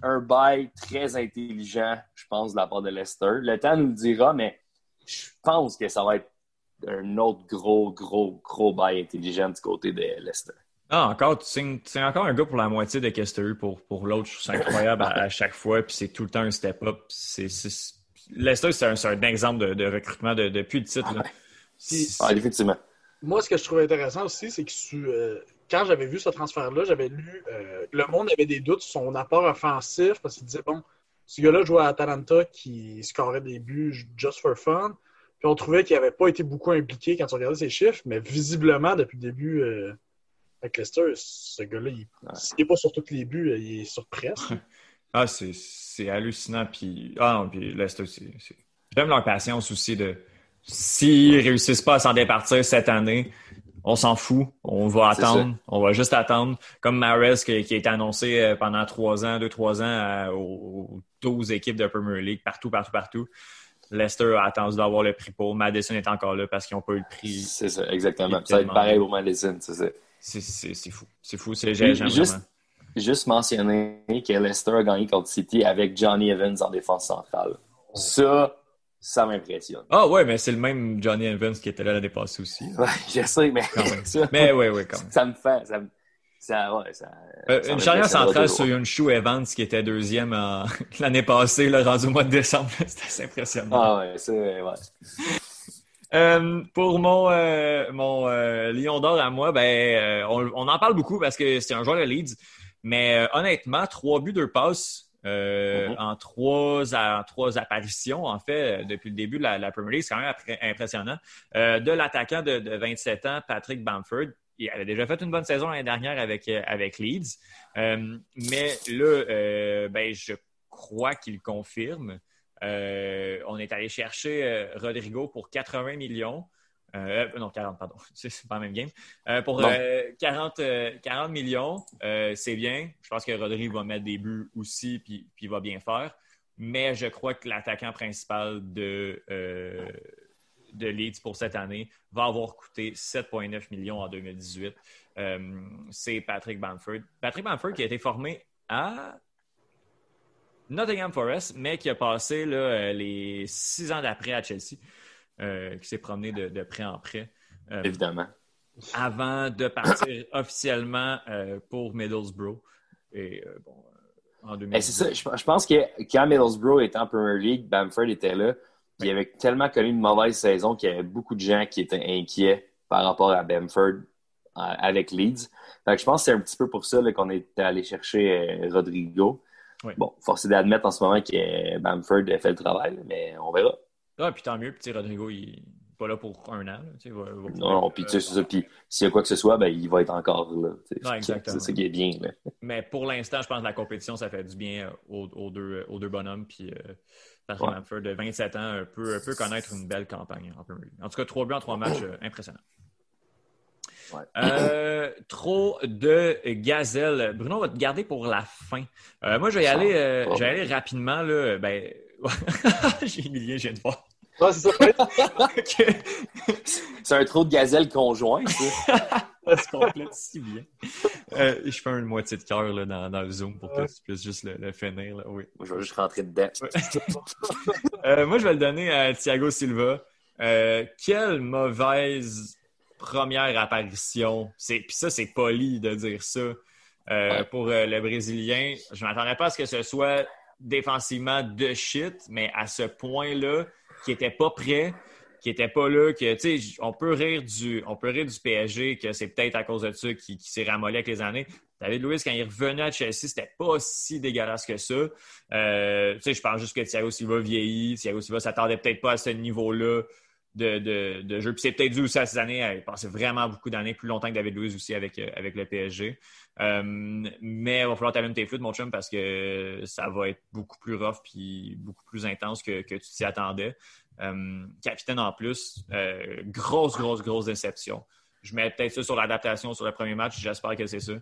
un bail très intelligent, je pense, de la part de Leicester. Le temps nous le dira, mais je pense que ça va être un autre gros, gros, gros bail intelligent du côté de Leicester. Ah, encore, tu signes, tu signes encore un gars pour la moitié de qu'est-ce que t'as eu pour, pour l'autre. Je trouve ça incroyable à, à chaque fois. Puis c'est tout le temps un step-up. C'est, c'est- un, exemple de, de recrutement de- depuis le titre. là. Puis- Ah, effectivement. Moi, ce que je trouve intéressant aussi, c'est que euh, quand j'avais vu ce transfert-là, j'avais lu euh, le monde avait des doutes sur son apport offensif parce qu'il disait bon, ce gars-là jouait à Atalanta qui scorait des buts just for fun. Puis on trouvait qu'il n'avait pas été beaucoup impliqué quand on regardait ses chiffres, mais visiblement, depuis le début euh, avec Leicester, ce gars-là, il n'est pas sur tous les buts, il est sur presque. Ah, c'est, hallucinant. Puis, ah non, puis Leicester, c'est- j'aime leur patience aussi de s'ils réussissent pas à s'en départir cette année, on s'en fout. On va attendre. On va juste attendre. Comme Mares qui, qui a été annoncé euh, pendant trois ans, deux, trois ans à- aux, aux 12 équipes de Premier League, partout, partout, partout. Leicester a attendu d'avoir le prix pour. Madison est encore là parce qu'ils n'ont pas eu le prix. C'est ça, exactement. Ça va être tellement pareil pour Madison, c'est ça. C'est, fou. C'est fou. C'est, Juste, juste mentionner que Leicester a gagné contre City avec Johnny Evans en défense centrale. Ça, ça m'impressionne. Ah ouais, mais c'est le même Johnny Evans qui était là l'année passée aussi. Ouais, je sais, mais ça, Mais ouais, ouais, quand même. ça me fait. Ça, me- ça, ouais, ça, Euh, ça une charnière centrale sur Yunshu Evans qui était deuxième l'année passée, là, rendu au mois de décembre. C'était assez impressionnant. Ah ouais, ça, ouais. Euh, pour mon, euh, mon euh, Lion d'or à moi, ben, on, on en parle beaucoup parce que c'est un joueur de Leeds. Mais honnêtement, trois buts, deux passes euh, Mhm. en, trois, en trois apparitions, en fait, euh, depuis le début de la, la Premier League, c'est quand même impressionnant. Euh, de l'attaquant de, de 27 ans, Patrick Bamford, il avait déjà fait une bonne saison l'année dernière avec, avec Leeds. Euh, mais là, ben, je crois qu'il confirme. On est allé chercher Rodrigo pour 80 millions. Euh, non, 40, pardon. C'est pas la même game. Euh, pour Non. euh, 40, euh, 40 millions, c'est bien. Je pense que Rodrigo va mettre des buts aussi, puis, puis il va bien faire. Mais je crois que l'attaquant principal de, de Leeds pour cette année va avoir coûté 7,9 millions en 2018. Euh, c'est Patrick Bamford. Patrick Bamford qui a été formé à Nottingham Forest, mais qui a passé là, les six ans d'après à Chelsea, euh, qui s'est promené de, de prêt en prêt. euh, Évidemment. Avant de partir officiellement euh, pour Middlesbrough. Et bon, en 2018. Eh, c'est ça, je, je pense que quand Middlesbrough était en Premier League, Bamford était là. puis Il avait tellement connu une mauvaise saison qu'il y avait beaucoup de gens qui étaient inquiets par rapport à Bamford avec Leeds. Fait que je pense que c'est un petit peu pour ça qu'on est allé chercher Rodrigo. Oui. Bon, force est d'admettre en ce moment que Bamford a fait le travail, mais on verra. Ah, puis tant mieux. Puis Rodrigo, il n'est pas là pour un an. là, tu sais, il va- il va pouvoir- Non, non, puis tu sais, c'est ça. Puis s'il y a quoi que ce soit, ben, il va être encore là. Ouais. C'est ça qui est bien. Là. Mais pour l'instant, je pense que la compétition, ça fait du bien euh, aux, aux deux, aux deux bonhommes. Puis euh, Patrick Ouais. De 27 ans, peut, peut connaître une belle campagne en tout cas, trois buts en trois matchs, euh, impressionnant. Ouais. Euh, trop de gazelle. Bruno, on va te garder pour la fin. Euh, moi, je vais y aller, euh, je vais aller rapidement. Là. Ben... J'ai Emilien, je viens de voir. Ouais, c'est ça. C'est un trop de gazelle conjoint, ça. Ça se complète si bien. Euh, je fais une moitié de cœur dans, dans le Zoom pour que tu puisses juste le, le finir. Là. Oui. Moi, je vais juste rentrer dedans. Euh, moi, je vais le donner à Thiago Silva. Euh, quelle mauvaise première apparition. C'est, puis ça, c'est poli de dire ça. Pour le Brésilien, je ne m'attendais pas à ce que ce soit défensivement de shit, mais à ce point-là, qui n'était pas prêt, qui était pas là, que tu sais, on peut rire du, on peut rire du PSG, que c'est peut-être à cause de ça qui, qui s'est ramolli avec les années. David Luiz, quand il revenait à Chelsea, c'était pas si dégueulasse que ça. Euh, tu sais, je pense juste que Thiago Silva vieillit. Thiago Silva s'attendait peut-être pas à ce niveau-là de, de, de jeu. Puis c'est peut-être dû aussi à ces années. Il passait vraiment beaucoup d'années, plus longtemps que David Luiz aussi avec, euh, avec le PSG. Euh, mais il va falloir t'allumer tes flûtes, mon chum, parce que ça va être beaucoup plus rough puis beaucoup plus intense que, que tu t'y attendais. Euh, capitaine en plus, grosse, grosse, grosse déception. Je mets peut-être ça sur l'adaptation sur le premier match, j'espère que c'est ça.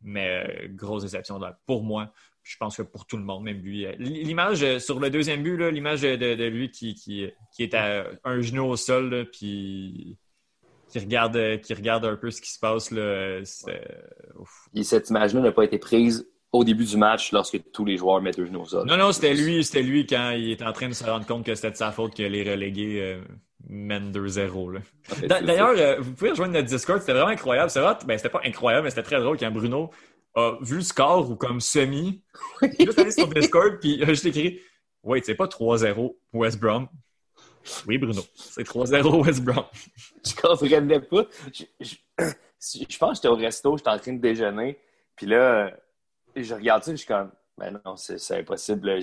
Mais grosse déception pour moi. Je pense que pour tout le monde, même lui. L'image sur le deuxième but, l'image de, de, lui qui, qui, qui, est à un genou au sol, là, puis qui regarde, qui regarde un peu ce qui se passe. Là, Et cette image-là n'a pas été prise au début du match lorsque tous les joueurs mettent le genou au sol. Non, non, c'était lui, c'était lui quand il est en train de se rendre compte que c'était de sa faute que les relégués euh, mènent 2-0. D'ailleurs, euh, vous pouvez rejoindre notre Discord, c'était vraiment incroyable. C'est vrai, ben, c'était pas incroyable, mais c'était très drôle quand Bruno a vu le score ou comme semi. Il juste allé sur Discord, puis a juste écrit Wait, c'est pas 3-0 West Brom. Oui, Bruno, c'est 3-0 West Brom. Je comprenais pas. Je, je, je pense que j'étais au resto, j'étais en train de déjeuner, puis là je regarde ça, je suis comme, ben non, c'est impossible.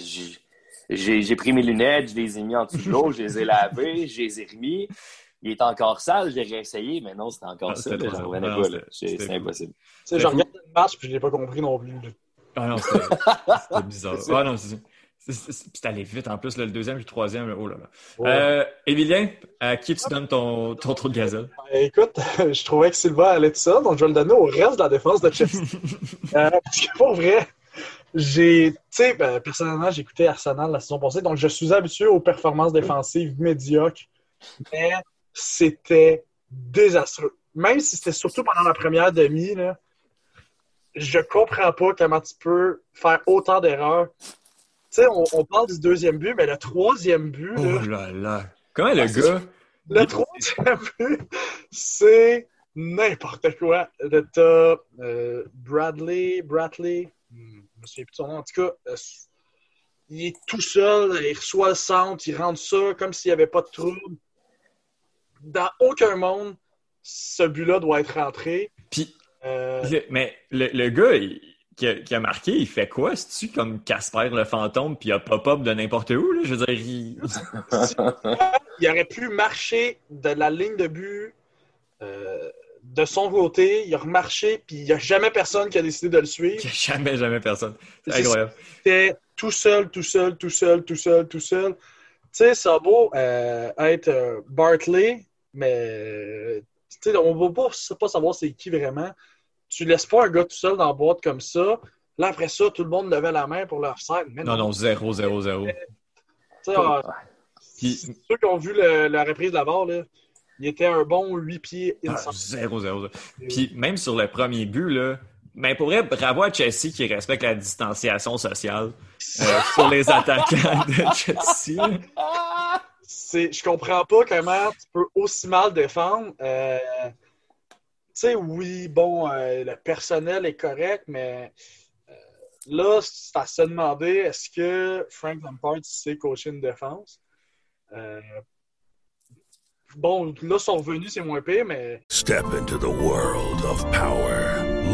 J'ai pris mes lunettes, je les ai mis en dessous de l'eau, je les ai lavées, je les ai remis. Il est encore sale, j'ai réessayé, mais non, c'était encore ah, ça. J'en revenais pas. C'est impossible. Tu sais, je regarde le match puis je l'ai pas compris non plus. Ah non, c'était bizarre. Ah non, c'est c'est allé vite en plus, le deuxième et le troisième. Oh là là. Euh, Émilien, à qui tu donnes ton, ton trou de gazelle? Ben, écoute, je trouvais que Silva allait tout ça, donc je vais le donner au reste de la défense de Chelsea. euh, parce que pour vrai, j'ai, tu sais, ben, personnellement, j'ai écouté Arsenal la saison passée, donc je suis habitué aux performances défensives médiocres, mais c'était désastreux. Même si c'était surtout pendant la première demi, là, je comprends pas comment tu peux faire autant d'erreurs sais, on, parle du deuxième but, mais le troisième but. Là, oh là là. Comment le ah, gars. Le troisième but, c'est n'importe quoi. T'as euh, Bradley, Bradley, hmm, je me souviens plus de son nom. En tout cas, euh, il est tout seul, il reçoit le centre, il rentre ça comme s'il n'y avait pas de trouble. Dans aucun monde, ce but-là doit être rentré. Puis, euh, mais le, le gars, il qui a, marqué, il fait quoi? C'est-tu comme Casper le fantôme, puis il a pop-up de n'importe où? Là? Je veux dire, il... il... aurait pu marcher de la ligne de but euh, de son côté, il a remarché, puis il n'y a jamais personne qui a décidé de le suivre. Il jamais, jamais personne. C'est incroyable. C'était tout seul, tout seul, tout seul, tout seul, tout seul. Tu sais, ça a beau euh, être euh, Bartley, mais on ne va pas savoir c'est qui vraiment tu laisses pas un gars tout seul dans la boîte comme ça. Là, après ça, tout le monde levait la main pour leur scène. Non, non, 0, 0, 0. Ceux qui ont vu la reprise de la barre, là, il était un bon 8 pieds. 0, 0, 0. Puis même sur le premier but, là, mais ben, pour vrai, bravo à Chelsea qui respecte la distanciation sociale euh, sur les attaquants de Chelsea. Je comprends pas comment tu peux aussi mal défendre. Euh, sais, oui, bon, euh, le personnel est correct, mais euh, là, c'est à se demander est-ce que Frank Lampard sait coacher une défense? Euh, bon, là, son revenu, c'est moins pire, mais. Step into the world of power,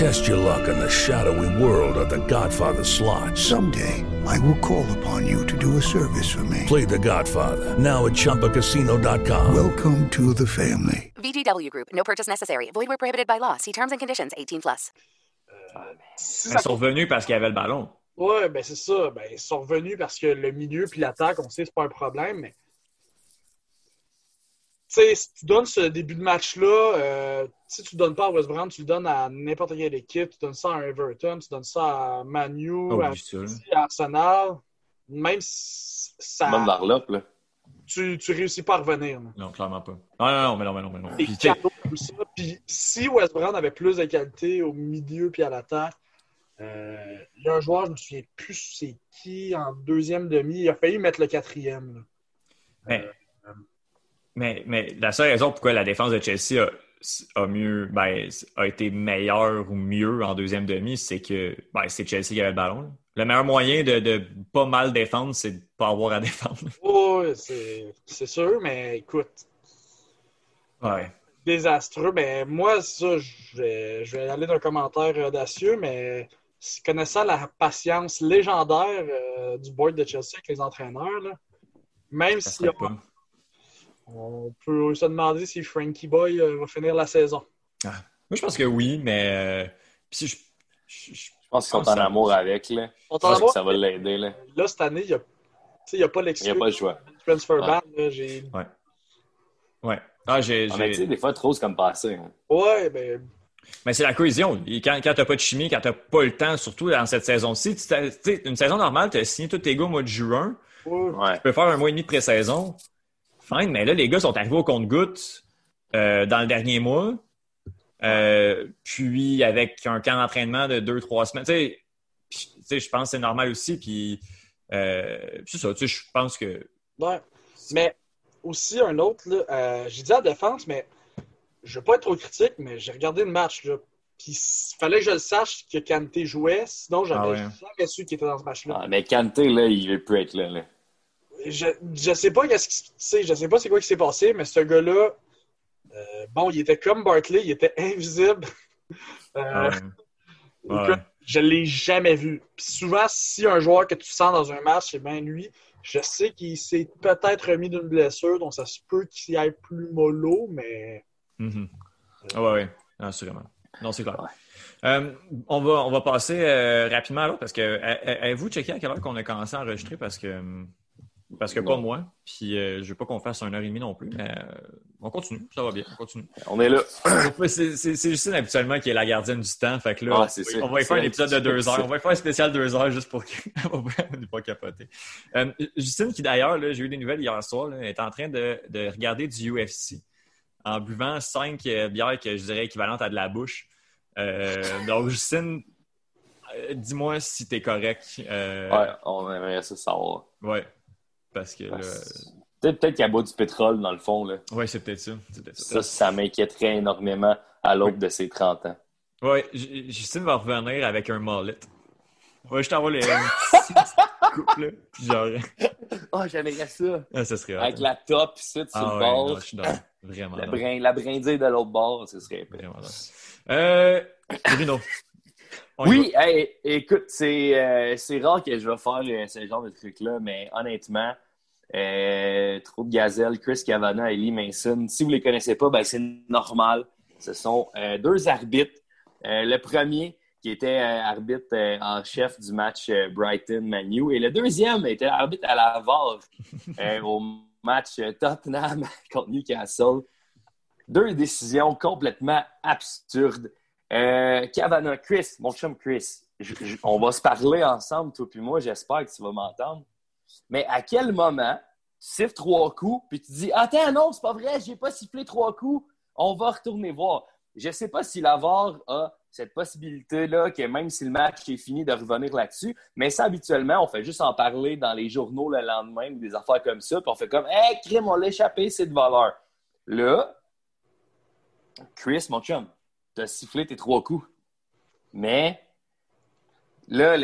Test your luck in the shadowy world of The Godfather slot. Someday, I will call upon you to do a service for me. Play The Godfather now at ChumbaCasino.com. Welcome to the family. VGW Group. No purchase necessary. Void where prohibited by law. See terms and conditions. 18 plus. ils sont revenus parce qu'il y avait le ballon. Ouais, ben c'est ça. Ben, ils sont revenus parce que le milieu puis l'attaque, on sait, c'est pas un problème, mais sais, si tu donnes ce début de match-là, euh, si tu ne donnes pas à West Brom, tu le donnes à n'importe quelle équipe. Tu donnes ça à Everton, tu donnes ça à Manu, oh, à, Arsenal. Même si ça. Même l'Arlop, là. Tu, tu réussis pas à revenir. Non, clairement pas. Non, non, non, mais non, mais non, mais non. Puis, puis si West Brom avait plus de qualité au milieu puis à l'attaque, euh, il y a un joueur, je ne me souviens plus c'est qui, en deuxième demi, il a failli mettre le quatrième. Là. Euh, Mais, mais la seule raison pourquoi la défense de Chelsea a, a mieux, ben, a été meilleure ou mieux en deuxième demi, c'est que ben, c'est Chelsea qui avait le ballon. Le meilleur moyen de, de pas mal défendre, c'est de pas avoir à défendre. Ouais, c'est sûr, mais écoute, Ouais. désastreux. Mais moi, ça, je vais, je vais aller d'un commentaire audacieux, mais connaissant la patience légendaire euh, du board de Chelsea avec les entraîneurs, là, même si serait pas. On peut se demander si Frankie Boy euh, va finir la saison. Moi, je pense que oui, mais euh, puis je, je- je- Je pense qu'ils sont en amour avec. Là. Je pense que ça va l'aider. Là. Là, cette année, il n'y a, tu sais, il y a pas Il l'excuse. n'y a pas le choix. Transfer Ouais. ban, là, j'ai... Ouais. Ouais. Ah, j'ai, Ah, mais tu j'ai- sais, des fois, trop, c'est comme passé. hein. Ouais, ben, Mais c'est la cohésion. Et quand, quand tu n'as pas de chimie, quand tu n'as pas le temps, surtout dans cette saison-ci, une saison normale, tu as signé tous tes gars au mois de juin. Ouais. Tu peux faire un mois et demi de pré-saison. Fine, mais là, les gars sont arrivés au compte-gouttes euh, dans le dernier mois. Euh, puis avec un camp d'entraînement de deux, trois semaines. Tu sais, puis, tu sais, je pense que c'est normal aussi. Puis euh, c'est ça, tu sais, je pense que. Ouais. Mais aussi, un autre, là, euh, j'ai dit à la défense, mais je veux pas être trop critique, mais j'ai regardé le match, là. Puis il fallait que je le sache que Kanté jouait, sinon j'aurais Ah ouais. jamais su qu'il était dans ce match-là. Ah, mais Kanté, là, il veut plus être là. là. Je, je sais pas qu'est-ce qui, sais, je sais pas c'est quoi qui s'est passé, mais ce gars-là, euh, bon, il était comme Barkley, il était invisible. Euh, Ouais. écoute, Je l'ai jamais vu. Puis souvent, si un joueur que tu sens dans un match, c'est bien lui. Je sais qu'il s'est peut-être remis d'une blessure, donc ça se peut qu'il aille plus mollo, mais. Ah ouais, ouais, Non, assurément. Non, c'est clair. Euh, on, va, on va passer euh, rapidement à l'autre parce que euh, euh, avez-vous checké à quelle heure qu'on a commencé à enregistrer? Parce que euh, parce que pas moi. Puis euh, je veux pas qu'on fasse un heure et demie non plus, mais euh, on continue, ça va bien, on continue. On est là. c'est Justine habituellement qui est la gardienne du temps, fait que là, Ah, on va y faire un épisode de deux heures. On va y faire un spécial deux heures juste pour ne pas capoter. Euh, Justine, qui d'ailleurs, j'ai eu des nouvelles hier soir, là, est en train de, de regarder du UFC en buvant cinq bières que je dirais équivalentes à de la bouche. Donc, Justine, dis-moi si t'es correct. Ouais, on aimerait ça savoir. ouais. Parce que là. Peut-être peut-être qu'elle boit du pétrole, dans le fond. Là. Ouais, c'est peut-être ça. Ça, ça m'inquiéterait énormément à l'aube de ses 30 ans. Ouais, J- Justine va revenir avec un mullet. Ouais, je t'envoie les là. Puis genre. Oh, j'aimerais ça. Ah, ça serait. Avec la top ici sur Ah le ouais, bord. non, je suis dans- Vraiment. La, brin, la brindille de l'autre bord, ce serait épais. Euh, Bruno. Oui, hey, écoute, c'est euh, c'est rare que je vais faire euh, ce genre de truc-là, mais honnêtement, euh, trop de gazelles, Chris Cavana et Lee Mason. Si vous les connaissez pas, ben, c'est normal. Ce sont euh, deux arbitres. Le premier qui était arbitre en chef du match Brighton-Manu et le deuxième était arbitre à la VAR au match Tottenham contre Newcastle. Deux décisions complètement absurdes. Euh, Chris, mon chum Chris, on va se parler ensemble, toi puis moi, j'espère que tu vas m'entendre. Mais à quel moment tu siffles trois coups, puis tu dis Attends, non, c'est pas vrai, j'ai pas sifflé trois coups, on va retourner voir. Je sais pas si la VAR a cette possibilité-là, que même si le match est fini, de revenir là-dessus, mais ça, habituellement, on fait juste en parler dans les journaux le lendemain, des affaires comme ça, puis on fait comme Hey, crime, on l'a échappé, c'est de valeur. Là, Chris, mon chum, t'as sifflé tes trois coups. Mais là,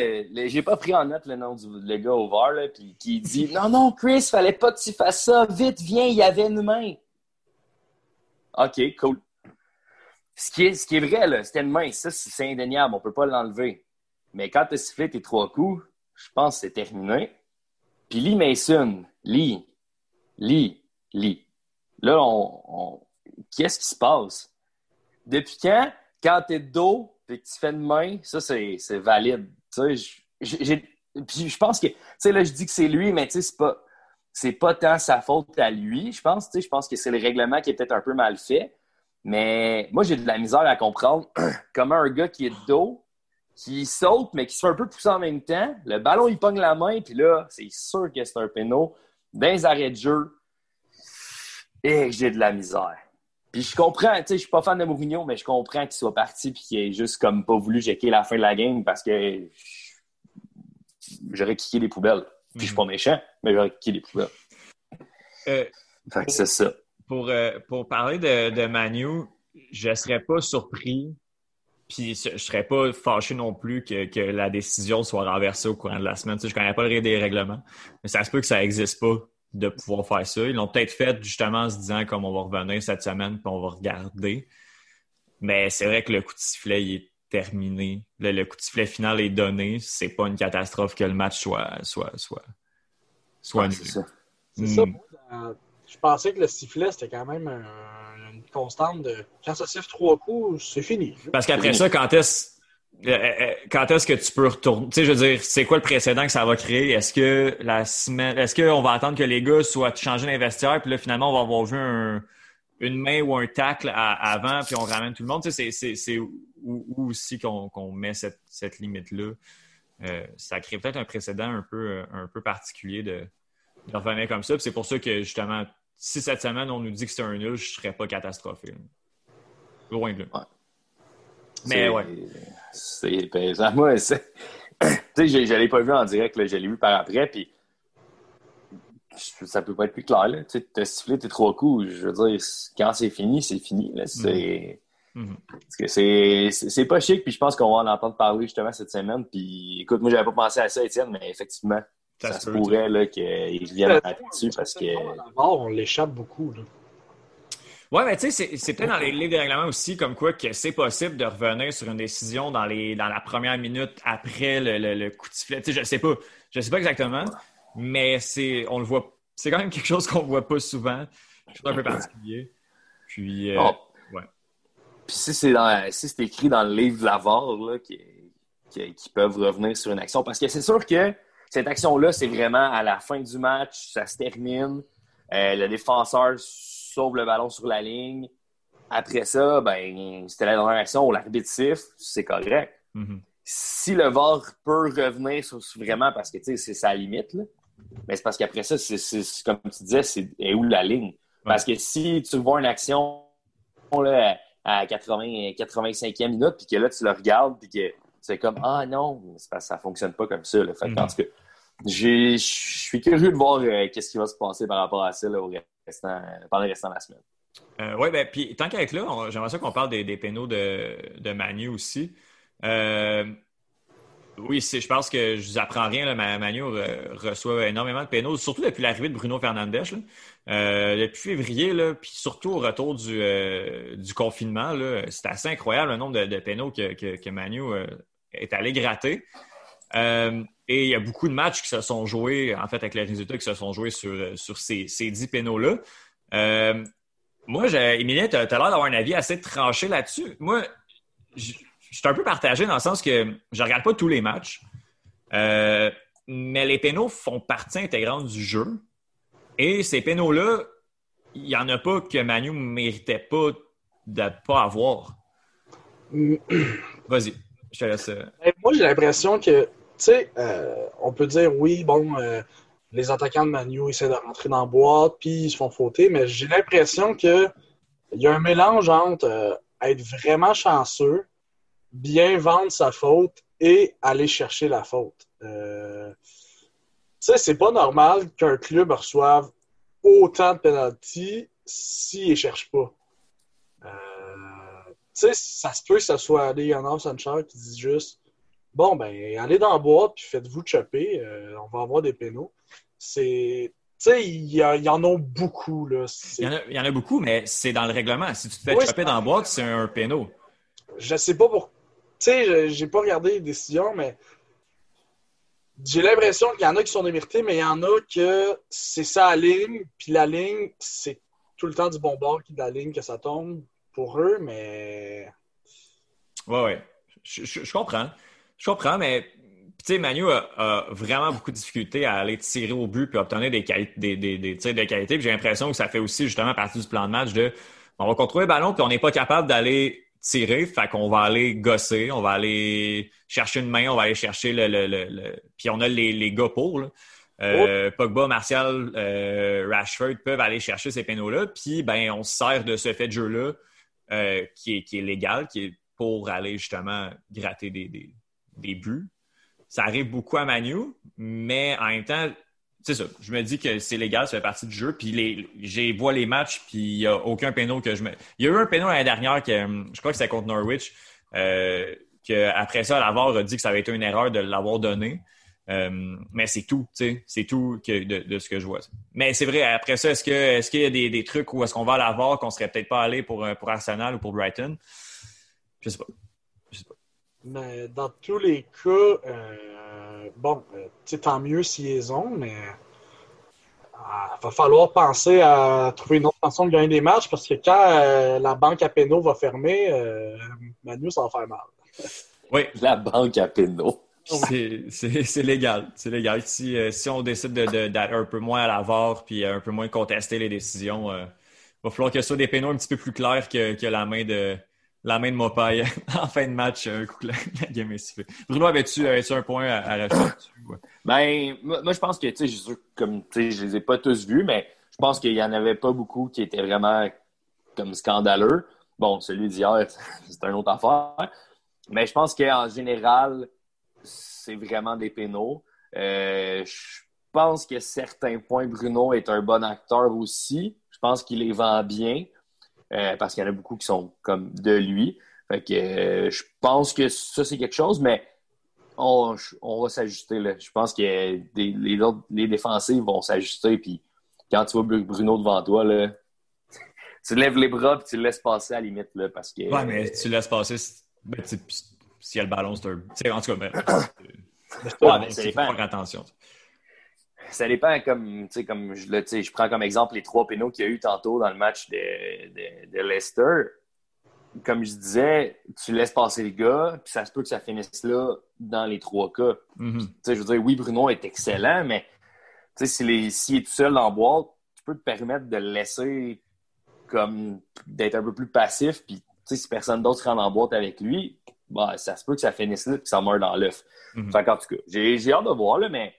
j'ai pas pris en note le nom du gars au VAR, là, qui dit Non, non, Chris, fallait pas que tu fasses ça. Vite, viens, il y avait une main. OK, cool. Ce qui est, vrai, là, c'était une main. Ça, c'est indéniable. On peut pas l'enlever. Mais quand t'as sifflé tes trois coups, je pense que c'est terminé. Puis Lee Mason, Lee, Lee, Lee. Là, on- qu'est-ce qui se passe? Depuis quand, quand t'es de dos et que tu fais une main, ça, c'est valide. Tu sais, j'ai- puis je pense que, tu sais, là, je dis que c'est lui, mais tu sais, c'est pas, c'est pas tant sa faute à lui, je pense. Tu sais, je pense que c'est le règlement qui est peut-être un peu mal fait. Mais moi, j'ai de la misère à comprendre comment un gars qui est de dos, qui saute, mais qui se fait un peu pousser en même temps, le ballon, il pogne la main, puis là, c'est sûr que c'est un péno. Dans les arrêts de jeu, et j'ai de la misère. Puis je comprends, tu sais, je suis pas fan de Mourinho, mais je comprends qu'il soit parti puis qu'il ait juste comme pas voulu checker la fin de la game parce que j'aurais kické des poubelles. Puis je suis pas méchant, mais j'aurais kické des poubelles. Euh, Fait que c'est ça. pour, euh, pour parler de, de Manu, je ne serais pas surpris, puis je ne serais pas fâché non plus que, que, la décision soit renversée au courant de la semaine. Tu sais, je ne connais pas le des règlements, mais ça se peut que ça n'existe pas de pouvoir faire ça. Ils l'ont peut-être fait justement en se disant comme on va revenir cette semaine, puis on va regarder. Mais c'est vrai que le coup de sifflet, il est terminé. Le, le coup de sifflet final est donné. C'est pas une catastrophe que le match soit, soit, soit, soit nul. C'est ça. Ça. Euh, je pensais que le sifflet, c'était quand même un- une constante de quand ça siffle trois coups, c'est fini. Parce qu'après ça, quand est-ce quand est-ce que tu peux retourner? Tu sais, je veux dire, c'est quoi le précédent que ça va créer? Est-ce que la semaine, est-ce qu'on va attendre que les gars soient changés d'investiaire, puis là, finalement, on va avoir vu un- une main ou un tacle avant, puis on ramène tout le monde? Tu sais, c'est- où, où aussi qu'on met cette, cette limite-là? Euh, ça crée peut-être un précédent un peu, euh, un peu particulier de, de revenir comme ça. C'est pour ça que, justement, si cette semaine, on nous dit que c'est un nul, je serais pas catastrophé. Loin de là. Mais C'est- ouais. C'est pesant. Moi, c'est- tu sais, je, je l'ai pas vu en direct, là, je l'ai vu par après, puis ça peut pas être plus clair. Là. Tu sais, t'as sifflé tes trois coups. Je veux dire, quand c'est fini, c'est fini. là. C'est Mhm. parce que c'est c'est c'est pas chic, puis je pense qu'on va en entendre parler justement cette semaine. Puis écoute, moi, j'avais pas pensé à ça, Étienne, mais effectivement, Ça se pourrait là, qu'ils reviennent là-dessus parce que. D'abord, on l'échappe beaucoup. Là. Ouais, mais tu sais, c'est- c'est peut-être dans les livres de règlement aussi, comme quoi que c'est possible de revenir sur une décision dans, les, dans la première minute après le, le- le coup de sifflet. Tu sais, je sais pas. Je sais pas exactement, mais c'est on le voit. C'est quand même quelque chose qu'on voit pas souvent. Je trouve un peu particulier. Puis, euh, Oh. ouais. Puis si c'est dans si c'est écrit dans le livre de la VAR là, qui, qui, qui peuvent revenir sur une action, parce que c'est sûr que cette action-là, c'est vraiment à la fin du match, ça se termine, euh, le défenseur sauve le ballon sur la ligne. Après ça, ben c'était la dernière action l'arbitre siffle, c'est correct. Mhm. Si le VAR peut revenir sur vraiment parce que tu sais, c'est sa limite, là, mais c'est parce qu'après ça, c'est comme tu disais, c'est est où la ligne? Parce que si tu vois une action là, à 80, 85e minute, puis que là, tu le regardes, puis que c'est comme Ah non, c'est parce que ça fonctionne pas comme ça. Là. Fait que, En tout cas, j'ai- je suis curieux de voir euh, qu'est-ce qui va se passer par rapport à ça au restant, pendant le restant de la semaine. Euh, oui, ben, puis tant être là, j'aimerais ça qu'on parle des, pénaux de, de Manu aussi. Euh, oui, je pense que je vous apprends rien. Là, Ma- Manu re- reçoit énormément de pénaux, surtout depuis l'arrivée de Bruno Fernandes. depuis février, là, puis surtout au retour du, du confinement, c'est assez incroyable le nombre de, pénaux que, que, que Manu est allé gratter. Et il y a beaucoup de matchs qui se sont joués, en fait, avec les résultats qui se sont joués sur, euh, sur ces, ces 10 pénaux-là. Euh, moi, Émilien, tu as, l'air d'avoir un avis assez tranché là-dessus. Moi, je suis un peu partagé dans le sens que je regarde pas tous les matchs, euh, mais les pénaux font partie intégrante du jeu. Et ces pénaux-là, il n'y en a pas que Manu ne méritait pas de ne pas avoir. Vas-y, je te laisse. Ben, moi, j'ai l'impression que, sais, euh, on peut dire oui, bon, euh, les attaquants de Manu essaient de rentrer dans la boîte, puis ils se font fauter, mais j'ai l'impression que il y a un mélange entre euh, être vraiment chanceux, bien vendre sa faute et aller chercher la faute. Tu sais, c'est pas normal qu'un club reçoive autant de pénalties s'il les cherche pas. Tu sais, ça se peut que ce soit Leonard Sancher qui dit juste Bon, ben, allez dans la boîte puis faites-vous chopper, euh, on va avoir des pénaux. C'est. Tu sais, il y, en a beaucoup, là. Il y, en a, il y en a beaucoup, mais c'est dans le règlement. Si tu te fais Oui, dans la boîte, c'est un péno. Je sais pas pour. Tu sais, je- j'ai pas regardé les décisions, mais j'ai l'impression qu'il y en a qui sont démérités, mais il y en a que c'est ça la ligne, puis la ligne, c'est tout le temps du bon bord qui de la ligne que ça tombe pour eux, mais. Ouais, ouais. Je, je- je comprends. Je comprends, mais tu sais, Manu a, a vraiment beaucoup de difficultés à aller tirer au but puis obtenir des, des, des, des tirs de qualité. J'ai l'impression que ça fait aussi justement partie du plan de match de on va contrôler le ballon puis on n'est pas capable d'aller tirer, fait qu'on va aller gosser, on va aller chercher une main, on va aller chercher le. le, le, le- Puis on a les, les gars pour. Là. Euh, Pogba, Martial, euh, Rashford peuvent aller chercher ces pénaux-là, puis ben on se sert de ce fait de jeu-là euh, qui, est, qui est légal, qui est pour aller justement gratter des, des, des buts. Ça arrive beaucoup à Manu, mais en même temps, c'est ça. Je me dis que c'est légal, ça fait partie du jeu. Puis les, j'ai vois les matchs, puis il n'y a aucun péno que je me. Il y a eu un péno l'année dernière que je crois que c'était contre Norwich. Euh, que après ça, l'avare a dit que ça avait été une erreur de l'avoir donné. Euh, mais c'est tout, tu sais, c'est tout que de, ce que je vois. Mais c'est vrai, après ça, est-ce que est-ce qu'il y a des, des trucs où est-ce qu'on va l'avoir qu'on serait peut-être pas allé pour, euh, pour Arsenal ou pour Brighton? Je sais pas. Mais dans tous les cas, euh, bon, euh, tant mieux s'ils les ont, mais il va falloir penser à trouver une autre façon de gagner des matchs parce que quand euh, la banque à pénaux va fermer, euh, Manu, ça va faire mal. Oui. La banque à pénaux. C'est légal. C'est légal. Si, euh, si on décide d'être un peu moins à l'avare puis un peu moins contester les décisions, il va falloir que ce soit des pénaux un petit peu plus clairs que, que la main de la main de Mopaille en fin de match, un coup que la, la game est sifflée. Bruno, avais-tu avais un point à, à rajouter ouais. Ben, moi, je pense que, tu sais, comme, tu sais, je les ai pas tous vus, mais je pense qu'il y en avait pas beaucoup qui étaient vraiment comme scandaleux. Bon, celui d'hier, c'est une autre affaire. Mais je pense qu'en général, c'est vraiment des pénaux. Euh, je pense que certains points, Bruno est un bon acteur aussi. Je pense qu'il les vend bien. Euh, parce qu'il y en a beaucoup qui sont comme de lui. Fait que euh, je pense que ça, c'est quelque chose, mais on, on va s'ajuster. Je pense que des, les, autres, les défensifs vont s'ajuster. Puis quand tu vois Bruno devant toi, là, tu lèves les bras et tu le laisses passer à la limite. Là, parce que, ouais, mais tu le laisses passer. Ben, si y a le ballon, c'est un. en tout cas, ben, ouais, mais c'est pas faire attention ça dépend comme, comme je, le, je prends comme exemple les trois pénaux qu'il y a eu tantôt dans le match de, de, de, Leicester. Comme je disais, tu laisses passer le gars, puis ça se peut que ça finisse là dans les trois cas. Mm -hmm. Je veux dire, oui, Bruno est excellent, mais s'il est, tout seul le boîte, tu peux te permettre de le laisser comme d'être un peu plus passif, puis si personne d'autre rentre en boîte avec lui, bah, ça se peut que ça finisse là et que ça meurt dans l'œuf. Mm -hmm. En tout cas, j'ai hâte de voir, là, mais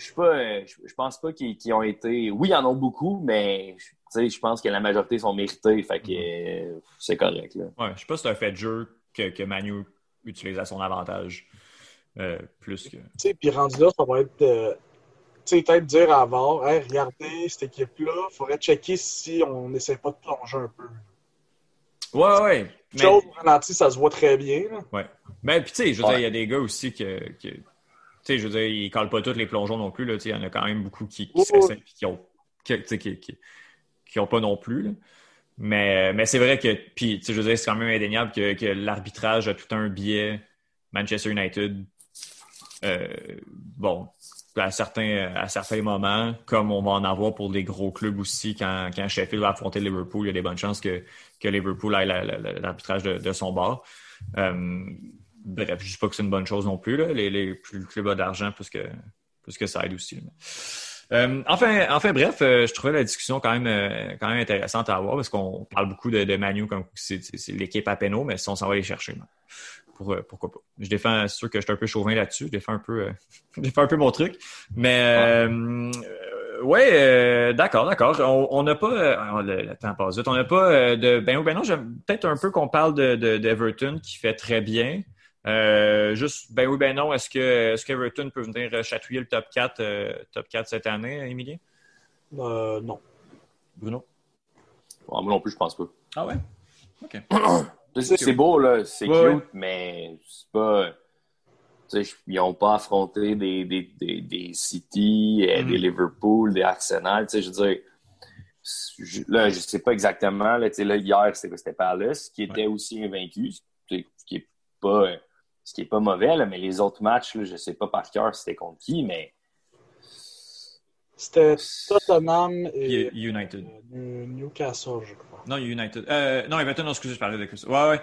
je suis pas, je, je pense pas qu'ils qu ont été. Oui, il y en a beaucoup, mais je pense que la majorité sont mérités. Fait que euh, c'est correct. Là. Ouais, je sais pas si c'est un fait de jeu que, que Manu utilise à son avantage. Euh, plus que. Tu sais, puis rendu là, ça va être. Euh, tu sais, peut-être dire à VAR, hey, regardez cette équipe-là, il faudrait checker si on n'essaie pas de plonger un peu. Ouais, ouais. Mais... Chose ralenti, ça se voit très bien. Là. Ouais. Ben, puis tu sais, je veux ouais. dire, il y a des gars aussi que. que tu sais, je veux dire, ils ne collent pas tous les plongeons non plus. Il y en a quand même beaucoup qui, qui oh. et qui ont, qui, ont pas non plus. Là. Mais, mais c'est vrai que, puis, je veux dire, c'est quand même indéniable que, que l'arbitrage a tout un biais. Manchester United, euh, bon, à certains, à certains moments, comme on va en avoir pour des gros clubs aussi, quand, quand Sheffield va affronter Liverpool, il y a des bonnes chances que, que Liverpool ait l'arbitrage de, de, son bord. Euh, bref, je dis pas que c'est une bonne chose non plus. Là. Les, les plus, plus bas d'argent, plus que, que ça aide aussi. Euh, enfin, enfin, bref, euh, je trouvais la discussion quand même, euh, quand même intéressante à avoir parce qu'on parle beaucoup de, de Manu comme c'est l'équipe à péno, mais si on s'en va les chercher, pour, pourquoi pas. Je défends, c'est sûr que je suis un peu chauvin là-dessus, je défends un peu, je défends un peu mon truc, mais ouais, d'accord, d'accord. On n'a pas, le, le, temps passe vite, on n'a pas de, ben, ben non, j'aime peut-être un peu qu'on parle de, d'Everton qui fait très bien. Euh, juste, ben oui, ben non, est-ce que est-ce qu'Everton peut venir chatouiller le top 4, euh, top 4 cette année, Émilien? Euh, non. Bruno? moi non plus, je pense pas. Ah ouais? OK. c'est beau, là, c'est ouais, cute, ouais. mais c'est pas. Ils n'ont pas affronté des, des, des, des City, mm -hmm. des Liverpool, des Arsenal. Je veux dire, je, là, je sais pas exactement. Là, là, hier, c'était Palace qui était ouais. aussi invaincu, ce qui est pas ce qui n'est pas mauvais, là, mais les autres matchs, là, je ne sais pas par cœur c'était contre qui, mais. C'était Tottenham et United. Euh, Newcastle, je crois. Non, United. Euh, non, Everton, non, excusez, je parlais de Chris. Ouais, ouais.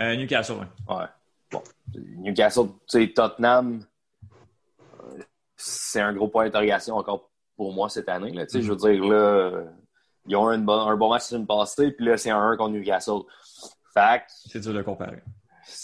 Euh, Newcastle, ouais. Ouais. Bon. Newcastle, tu sais, Tottenham, c'est un gros point d'interrogation encore pour moi cette année. Là. Mm -hmm. Je veux dire, là, ils ont un bon, un bon match une passée, puis là, c'est un 1 contre Newcastle. Fac. C'est dur de comparer.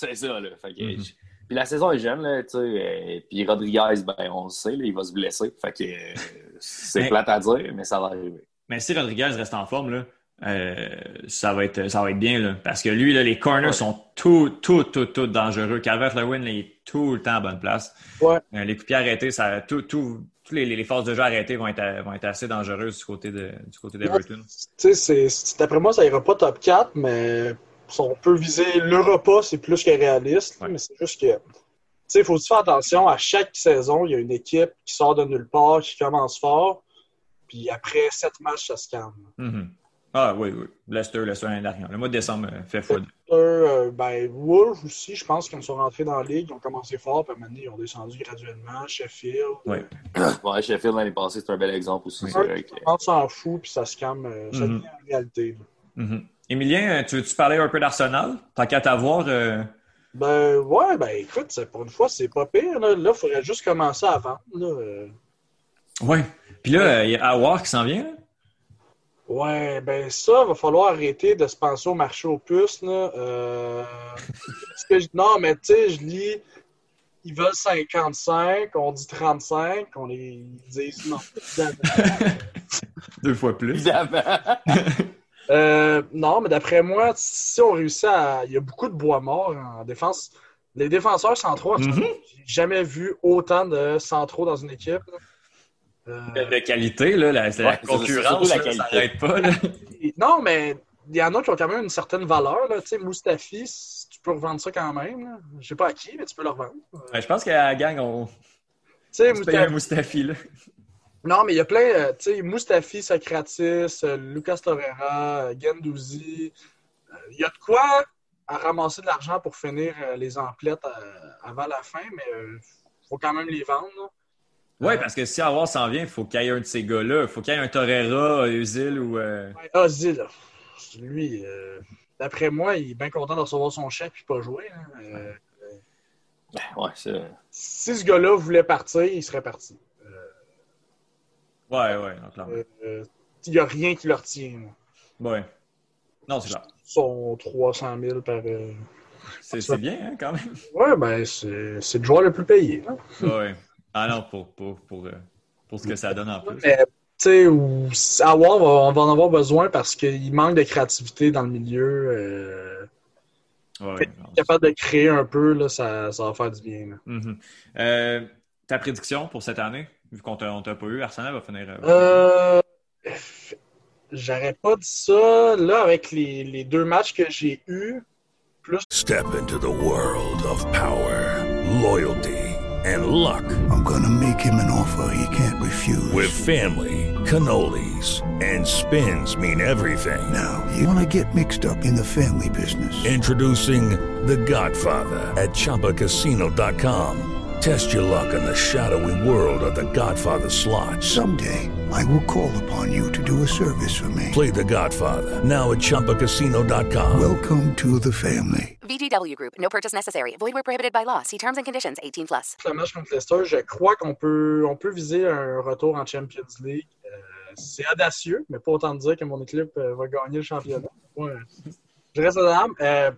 C'est ça, là. Fait que, mm -hmm. Puis la saison est jeune, là, tu sais. Euh, puis Rodriguez, ben, on le sait, là, il va se blesser. Fait que euh, c'est plate à dire, mais ça va arriver. Mais si Rodriguez reste en forme, là, euh, ça, va être, ça va être bien, là. Parce que lui, là, les corners ouais. sont tout, tout, tout, tout dangereux. Calvert Lewin, il est tout le temps à bonne place. Ouais. les coups de pied arrêtés, ça, tout, tout, tous les, les phases de jeu arrêtées vont être, vont être assez dangereuses du côté de, du côté d'Everton. Tu sais, c'est- d'après moi, ça ira pas top 4, mais si on peut viser l'Europa, c'est plus que réaliste. Mais c'est juste que, tu sais, il faut aussi faire attention. À chaque saison, il y a une équipe qui sort de nulle part, qui commence fort. Puis après sept matchs, ça se calme. Mhm. Ah oui, oui. Leicester, Leicester l'année dernière. Le mois de décembre euh, fait fou. Euh, ben, Wolves aussi, je pense, quand ils sont rentrés dans la ligue, ils ont commencé fort, puis à un moment donné, ils ont descendu graduellement. Sheffield. Oui. Ouais, Sheffield l'année passée, c'est un bel exemple aussi. c'est Un vrai que- on s'en fout, puis ça se calme. euh, Ça Mhm. devient une réalité. Mhm. Émilien, euh, tu veux-tu parler un peu d'Arsenal? Tant qu'à t'avoir. euh, Ben, ouais, ben, écoute, pour une fois, c'est pas pire. Là, il faudrait juste commencer à vendre. Là. euh. Ouais. Puis là, il y a Awar qui s'en vient. là. Ouais, ben ça, va falloir arrêter de se penser au marché aux puces. Là. Euh, parce que je- non, mais tu sais, je lis, ils veulent 55, on dit 35, on les disent non. évidemment. Deux fois plus. Évidemment. Euh, non, mais d'après moi, si on réussit à. Il y a beaucoup de bois morts en défense. Les défenseurs centraux, Mhm. j'ai jamais vu autant de centraux dans une équipe. Euh, De, qualité, là, la, Ouais, concurrence, la ça qualité. n'arrête pas. Là. Non, mais il y en a qui ont quand même une certaine valeur. Là. Tu sais, Mustafi, c- tu peux revendre ça quand même. Je sais pas à qui, mais tu peux le revendre. Tu Ouais, je pense qu'à la gang, on, sais, un Mustafi... Mustafi. Là. Non, mais il y a plein. euh, tu sais, Mustafi, Socratis, euh, Lucas Torreira, euh, Gendouzi. Il y a de quoi à ramasser de l'argent pour finir les emplettes avant la fin, mais il faut quand même les vendre. là. Ouais, parce que si Awar s'en vient, il faut qu'il y ait un de ces gars-là. Il faut qu'il y ait un Torreira, Eusil ou. euh, Ouais. Lui, euh, d'après moi, il est bien content de recevoir son chèque et pas jouer. hein. Euh, Ouais, c'est. si ce gars-là voulait partir, il serait parti. Ouais, ouais, non, clairement. Euh, Il n'y a rien qui le retient. là. Ouais. Non, c'est clair. Son 300 000 par. euh, C'est c'est bien, hein, quand même. Ouais, ben, c'est le joueur le plus payé. là. Ouais. Ah non, pour, pour, pour, euh, pour ce que ça donne en plus. Mais, tu sais, avoir, on va- en avoir besoin parce qu'il manque de créativité dans le milieu. euh, Ouais, capable de créer un peu, là, ça, ça va faire du bien. Mhm. Euh, ta prédiction pour cette année, vu qu'on t'a t'a pas eu, Arsenal va finir. euh, Euh, J'aurais pas dit ça. Là, avec les, les deux matchs que j'ai eus, plus. Step into the world of power, loyalty, and luck. I'm gonna make him an offer he can't refuse. With family, cannolis, and spins mean everything. Now, you wanna get mixed up in the family business. Introducing The Godfather at ChumbaCasino.com. Test your luck in the shadowy world of The Godfather slot. Someday, I will call upon you to do a service for me. Play The Godfather now at ChumbaCasino.com. Welcome to the family. VGW Group. No purchase necessary. Void where prohibited by law. See terms and conditions. 18 plus. Le match contre Leicester, je crois qu'on peut, on peut viser un retour en Champions League. Euh, c'est audacieux, mais pas autant de dire que mon équipe euh, va gagner le championnat. Ouais. Je reste d'âme. Euh,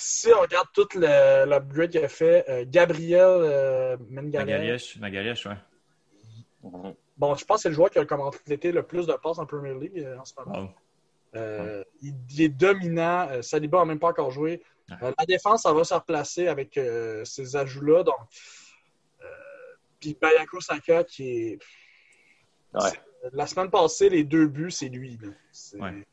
si on regarde tout l'upgrade qu'il a fait, euh, Gabriel euh, Magarièche, Magarièche, ouais. bon, je pense que c'est le joueur qui a complété le plus de passes en Premier League euh, en ce moment. Euh, il, il est dominant. Euh, Saliba n'a même pas encore joué. Euh, la défense, ça va se replacer avec euh, ces ajouts-là. Donc, euh, puis Bayako Saka, qui est. Ouais. La semaine passée, les deux buts, c'est lui. là. Ouais.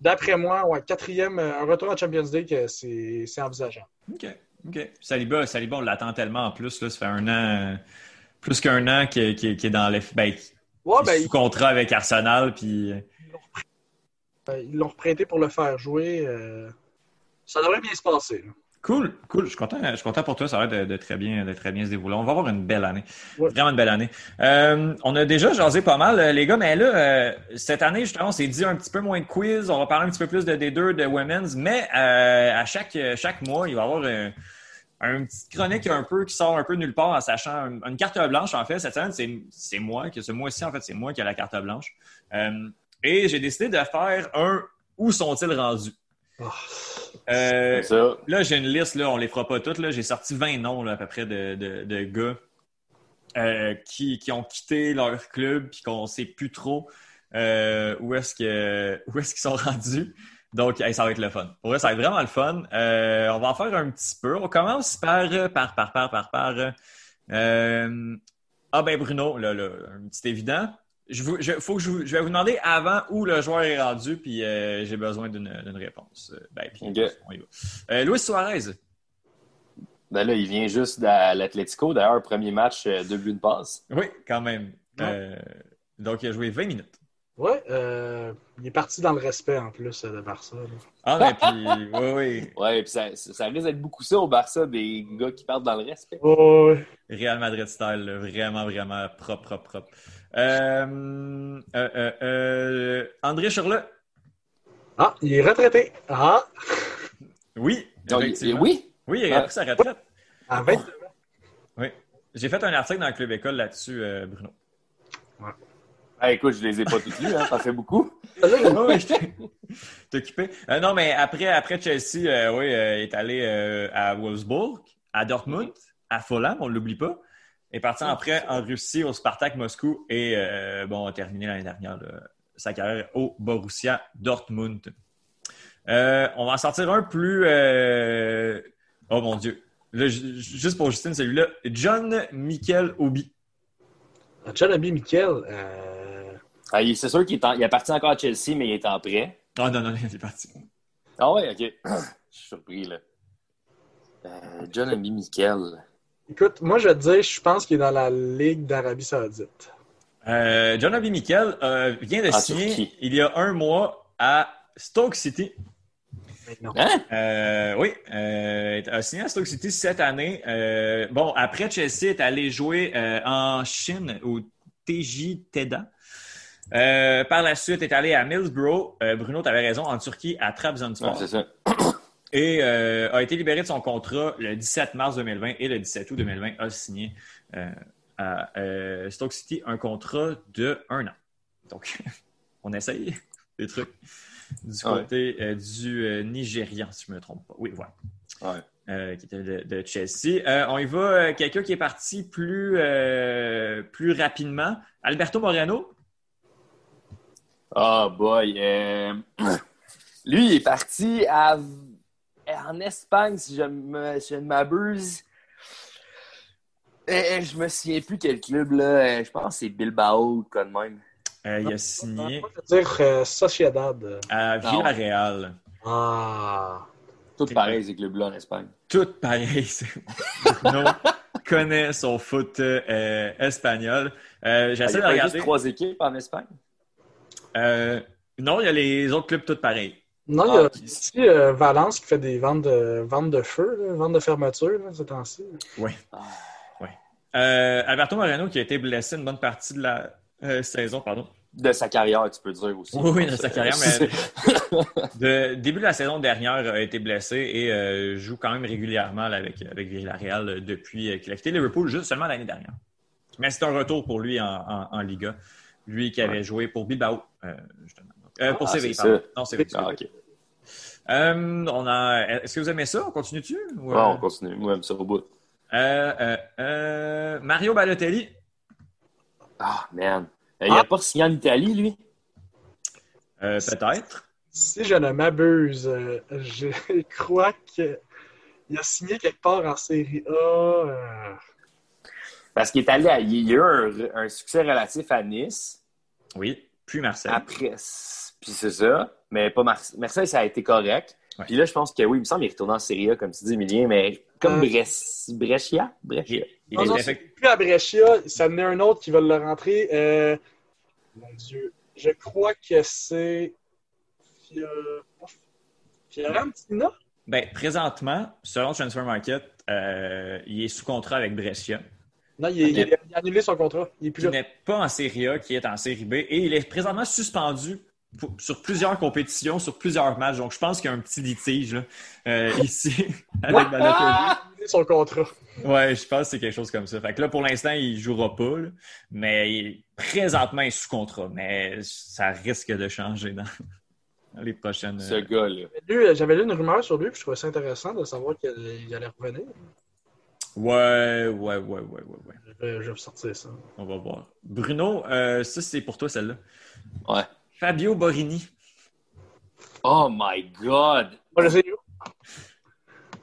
D'après moi, ouais, quatrième, euh, un retour en Champions League, euh, c'est envisageable. OK. OK. Saliba, Saliba, on l'attend tellement en plus. Là, ça fait un an, plus qu'un an qu'il qu'il- est dans les. Ben, est ben, sous contrat avec Arsenal. Puis. euh, Euh, Ils l'ont reprêté pour le faire jouer. euh, Ça devrait bien se passer. là. Cool, cool. Je suis content, je suis content pour toi. Ça va être de, de très bien, de très bien se dérouler. On va avoir une belle année. Ouais. Vraiment une belle année. Euh, on a déjà jasé pas mal, euh, les gars, mais là, euh, cette année, justement, on s'est dit un petit peu moins de quiz. On va parler un petit peu plus de D2, de Women's, mais euh, à chaque, chaque mois, il va y avoir euh, un petit chronique un peu qui sort un peu nulle part en sachant une, une carte blanche, en fait. Cette semaine, c'est, moi, que ce mois-ci, en fait, c'est moi qui ai la carte blanche. Et j'ai décidé de faire un Où sont-ils rendus? Euh, ça. là, j'ai une liste, là, on les fera pas toutes. J'ai sorti 20 noms là, à peu près de, de, de gars euh, qui, qui ont quitté leur club puis qu'on sait plus trop euh, où est-ce qu'ils sont rendus. Donc, hey, ça va être le fun. Pour vrai, ça va être vraiment le fun. On va en faire un petit peu. On commence par par par par par par. Ah ben Bruno, là, là, un petit évident. Je, vous- je- faut que je, vais vous demander avant où le joueur est rendu, puis euh, j'ai besoin d'une réponse. Euh, Ben, puis, Ok. on y va. Euh, Luis Suarez. Ben là, il vient juste de l'Atlético. D'ailleurs, premier match, deux buts de passe. Oui, quand même. Euh, donc, il a joué 20 minutes. Ouais, euh, il est parti dans le respect en plus de Barça. là. Ah, ben, puis, oui, oui. Ouais, puis ça, ça risque d'être beaucoup ça au Barça, des gars qui partent dans le respect. Ouais. Real Madrid style, là, vraiment, vraiment propre, propre, propre. Euh, euh, euh, euh, André Charlotte. Ah, il est retraité. Ah, Oui, effectivement. oui? Oui, il a Ah. pris sa retraite. à 29 Oui. J'ai fait un article dans le Club École là-dessus, euh, Bruno. Ah, écoute, je les ai pas tous lus, hein, ça fait beaucoup. Occupé. Euh, non, mais après, après Chelsea, euh, oui, euh, il est allé euh, à Wolfsburg, à Dortmund, à Fulham, on ne l'oublie pas. Est parti après en Russie au Spartak Moscou et euh, bon, a terminé l'année dernière là, sa carrière au Borussia Dortmund. Euh, on va en sortir un plus. euh, Oh mon Dieu. Juste pour Justine, celui-là. John Michael Obi. John Obi euh, Ah, c'est sûr qu'il est en- il appartient encore à Chelsea, mais il est en prêt. Ah non, non, il est parti. Ah ouais, ok. Je suis surpris, là. Euh, John Ami Mikel. Écoute, moi je vais te dire, je pense qu'il est dans la Ligue d'Arabie Saoudite. Euh, John Obi Mikel euh, vient de En signer Turquie. il y a un mois à Stoke City. non. Hein? Euh, oui, euh, a signé à Stoke City cette année. Euh, bon, après Chelsea est allé jouer euh, en Chine au TJ Teda. Euh, par la suite, est allé à Middlesbrough. Euh, Bruno, tu avais raison, en Turquie, à Trabzonspor. Ouais, c'est ça. Et euh, a été libéré de son contrat le 17 mars 2020 et le 17 août 2020 a signé euh, à euh, Stoke City un contrat de un an. Donc, on essaye des trucs du Ouais. côté euh, du euh, Nigérian, si je ne me trompe pas. Oui, voilà. Ouais. Euh, qui était de, de Chelsea. Euh, on y va, euh, quelqu'un qui est parti plus, euh, plus rapidement. Alberto Moreno. Oh boy. euh, Lui, il est parti à... en Espagne, si je, me... si je ne m'abuse. Euh, je me souviens plus quel club, là. Euh, Je pense que c'est Bilbao, quoi de même. Euh, il a signé Je veux dire euh, Sociedad. euh. à. Villarreal. Ah. Tout pareil, ces clubs-là en Espagne. Tout pareil. c'est- Bruno connaît son foot euh, espagnol. Euh, Ah, J'essaie il y de a regarder. trois équipes en Espagne? Euh, non, il y a les autres clubs tous pareils. Non, il y a Ah, ok. ici euh, Valence qui fait des ventes de, ventes de feu, là, ventes de fermeture, là, ces temps-ci. Oui. Ouais. Euh, Alberto Moreno qui a été blessé une bonne partie de la euh, saison, pardon. De sa carrière, tu peux dire aussi. Oui, oui, de sa carrière, mais de début de la saison dernière a été blessé et euh, joue quand même régulièrement là, avec, avec Villarreal depuis euh, qu'il a quitté Liverpool juste seulement l'année dernière. Mais c'est un retour pour lui en, en, en Liga. Lui qui avait joué pour Bilbao, euh, justement. Euh, pour Ah, Séville, c'est pardon. Non, Séville. Ah. Euh, on a... Est-ce que vous aimez ça? On continue dessus? ou, Ouais, euh? on continue. Moi, j'aime ça au bout. Euh, euh, euh, Mario Balotelli. Ah, man. Euh, Il a pas signé en Italie, lui? Euh, Peut-être. Si je ne m'abuse, je crois qu'il a signé quelque part en Série A. Parce qu'il est allé à... Il y a eu un, un succès relatif à Nice. Oui. Puis Marseille. Après, puis c'est ça. Mais pas Marseille. Marseille, ça a été correct. Ouais. Puis là, je pense que oui, il me semble qu'il est retourné en Série A, comme tu dis, Emilien, mais comme Euh, Brest... Brescia? Brescia. Il Non, est non, plus à Brescia, ça en est un autre qui veut le rentrer. Euh, Mon Dieu, je crois que c'est Fio- Fiorentina? Ben, présentement, selon Transfer Market, euh, il est sous contrat avec Brescia. Non, il, est- il a- il a annulé son contrat. Il n'est pas en Série A, qui est en Série B, et il est présentement suspendu pour- sur plusieurs compétitions, sur plusieurs matchs. Donc, je pense qu'il y a un petit litige là, euh, ici avec Balotelli. Il a annulé son contrat. Ouais, je pense que c'est quelque chose comme ça. Fait que là, pour l'instant, il jouera pas, là, mais il- présentement, il est sous contrat. Mais ça risque de changer dans, dans les prochaines. Ce euh, gars-là. Euh, J'avais lu une rumeur sur lui, puis je trouvais ça intéressant de savoir qu'il allait, revenir. Ouais, ouais, ouais, ouais, ouais, ouais. Je vais, je vais sortir ça. On va voir. Bruno, euh, ça, c'est pour toi, celle-là. Ouais. Fabio Borini. Oh my God!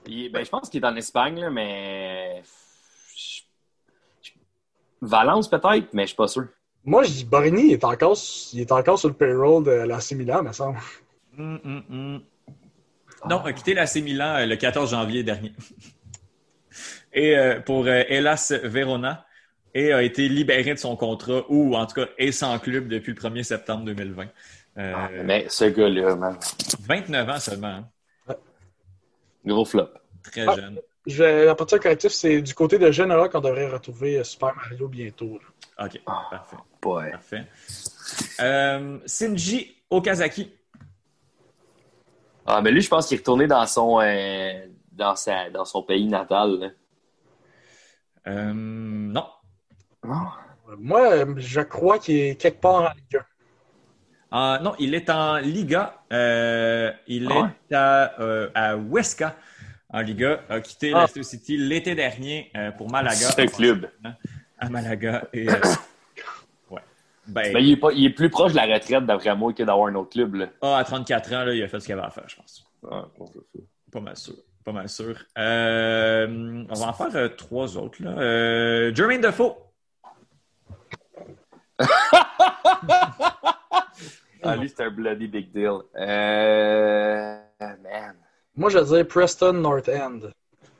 Il ben, je pense qu'il est en Espagne, là, mais. Je, Valence peut-être, mais je suis pas sûr. Moi, je dis Borini, il est encore, il est encore sur le payroll de l'AC Milan, me semble. Hum, hum, hum. Non, a quitté l'AC Milan euh, le 14 janvier dernier. et euh, pour euh, Hellas Verona et a été libéré de son contrat ou en tout cas est sans club depuis le 1er septembre 2020. Euh, Ah, mais ce gars-là, man. 29 ans seulement. hein. Gros flop. Très Ah. jeune. Je vais, à partir correctif, c'est du côté de Genoa qu'on devrait retrouver euh, Super Mario bientôt. là. OK, parfait. Ouais. Parfait. Euh, Shinji Okazaki. Ah, mais lui, je pense qu'il est retourné dans son, euh, dans sa, dans son pays natal. là. Euh, non. Moi, je crois qu'il est quelque part en Ligue 1. Ah, non, il est en Liga. Euh, il Ah est à, euh, à Huesca en Liga. A quitté Ah. Leicester City l'été dernier euh, pour Malaga. C'est un club. À Malaga. Et, euh, ouais. Ben, Mais il est, pas, il est plus proche de la retraite, d'après moi, que d'avoir un autre club. Là. ah, à 34 ans, là, il a fait ce qu'il avait à faire, je pense. Pas mal sûr. Pas mal sûr. Euh, on va en faire euh, trois autres. Là. Euh, Jermaine Defoe. Ah, lui, c'est un bloody big deal. Euh... Man. Moi, je dire Preston North End.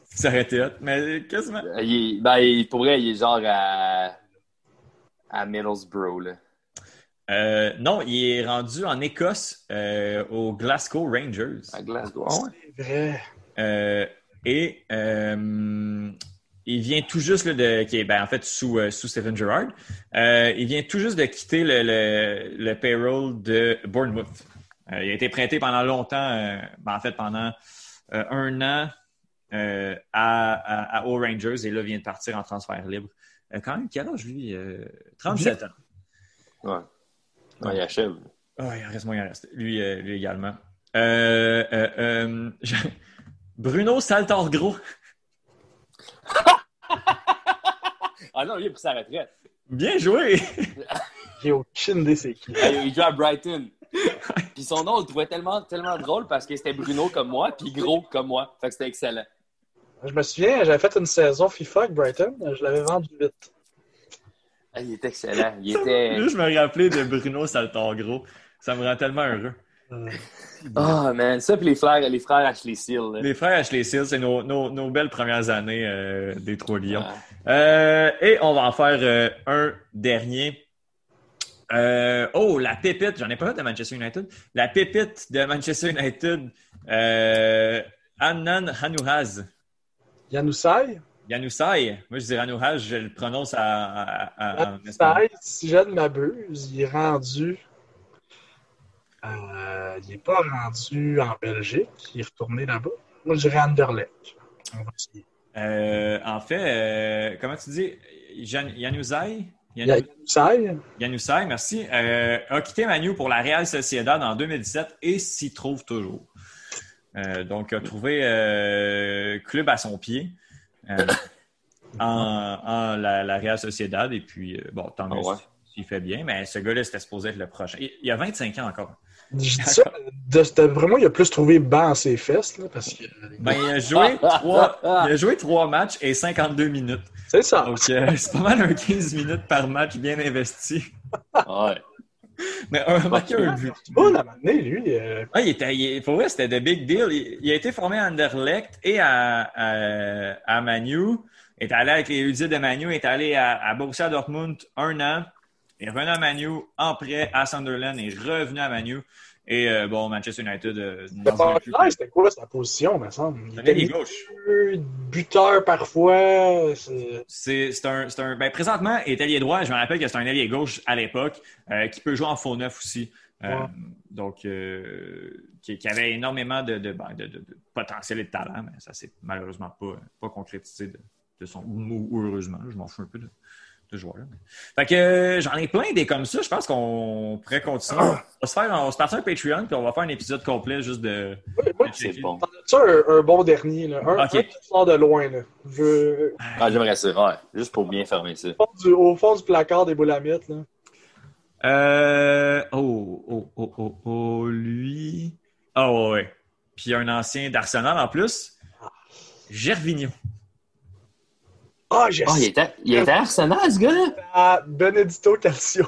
Ça aurait été hot, mais quasiment. Il est- ben, il- pour vrai, il est genre à, à Middlesbrough. Là. Euh, non, il est rendu en Écosse euh, aux Glasgow Rangers. À Glasgow. Ah ouais? C'est vrai. Euh, et euh, il vient tout juste là, de, qui est ben, en fait sous, euh, sous Stephen Gerrard, euh, il vient tout juste de quitter le, le, le payroll de Bournemouth. Euh, il a été prêté pendant longtemps, euh, ben, en fait pendant euh, un an euh, à, à, à- aux Rangers et là vient de partir en transfert libre. Euh, quand même, quel âge lui? Euh, 37 ans. Ouais. Ouais, il achève. Ah, il en reste moins, il en reste. Lui, euh, lui également. Euh, euh, euh, je- Bruno Saltorgros. Ah non, lui, il a pris sa retraite. Bien joué! J'ai aucune idée c'est qui. il joue à Brighton. Puis son nom, on le trouvait tellement, tellement drôle parce que c'était Bruno comme moi, puis gros comme moi. Fait que c'était excellent. Je me souviens, j'avais fait une saison FIFA avec Brighton. Je l'avais vendu vite. Ah, il excellent. Était. Là, je me rappelais de Bruno Saltorgros. Ça me rend tellement heureux. Oh man, ça, puis les frères, les frères Ashley Seal. là. Les frères Ashley Seal, c'est nos, nos, nos belles premières années euh, des Trois Lions. Euh, et on va en faire euh, un dernier. Euh, oh, la pépite, j'en ai pas fait de Manchester United. La pépite de Manchester United, euh, Annan Hanouhaz. Yanoussai? Yanoussai. Moi, je dis Hanouhaz, je le prononce à, à- à-. Yanoussai, si je ne m'abuse, il est rendu. Euh, il n'est pas rendu en Belgique. Il est retourné là-bas. Moi, je dirais Anderlecht. On va essayer. Euh, en fait, euh, comment tu dis? Jan- Yanoussai? Yanoussai? Yanoussai, merci. Euh, a quitté Manu pour la Real Sociedad en 2017 et s'y trouve toujours. Euh, donc, a trouvé euh, club à son pied euh, en, en la, la Real Sociedad. Et puis, euh, bon, tant mieux ouais. s'il fait bien, mais ce gars-là, c'était supposé être le prochain. Il, il a 25 ans encore. Je dis ça, de, de- vraiment, il a plus trouvé banc à ses fesses, là, parce que. Ben, il a joué trois, il a joué trois matchs et 52 minutes. C'est ça. Donc, euh, c'est pas mal un 15 minutes par match bien investi. Ouais. Mais un match, un but. Bon, à un moment donné, lui. euh, Ah, il était, il- pour vrai, c'était de big deal. Il, il a été formé à Anderlecht et à, à, à Manu. Il est allé avec les Ludits de Manu. Il est allé à, à Borussia Dortmund un an. Il est revenu à Manu en prêt à Sunderland et revenu à Manu. Et euh, bon, Manchester United. euh, C'était quoi sa position, me semble? Il était gauche. buteur parfois. c'est- un, un. Ben, présentement, il est allié droit. Je me rappelle que c'est un allié gauche à l'époque euh, qui peut jouer en faux neuf aussi. Euh, Ouais. Donc, qui, qui avait énormément de, de, ben, de- de- de potentiel et de talent, mais ça s'est malheureusement pas, pas concrétisé de, son. Ou heureusement, je m'en fous un peu de, de Fait que euh, j'en ai plein des comme ça. Je pense qu'on pourrait continuer. On va se faire, on va se partir un Patreon, puis on va faire un épisode complet juste de. de checker. bon. Ça, un, un bon dernier, là? Un, un qui sort de loin, là. Je... Ah, j'aimerais ça. Ouais. Juste pour bien fermer ça. Au, fond du, au fond du placard des boulamites, là. Euh, oh, oh, oh, oh, oh, lui. Ah ouais, ouais. Puis un ancien d'Arsenal en plus. Gervinho. Ah, je Ah, il sais. était, il était à Arsenal, ce gars-là? À Benedito Calcio.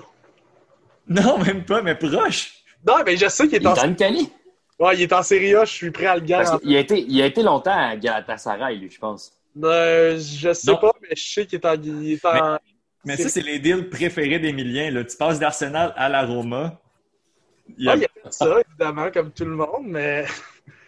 Non, même pas, mais proche. Non, mais je sais qu'il est, Il en est en. Ouais, il est en Serie A, je suis prêt à le garantir. qu'il a été, il a été longtemps à Galatasaray, lui, je pense. Euh, je sais Non. pas, mais je sais qu'il est en. il est en- Mais ça, c'est les deals préférés d'Emilien. Tu passes d'Arsenal à la Roma. Il a, Ah, il a fait ça, évidemment, comme tout le monde, mais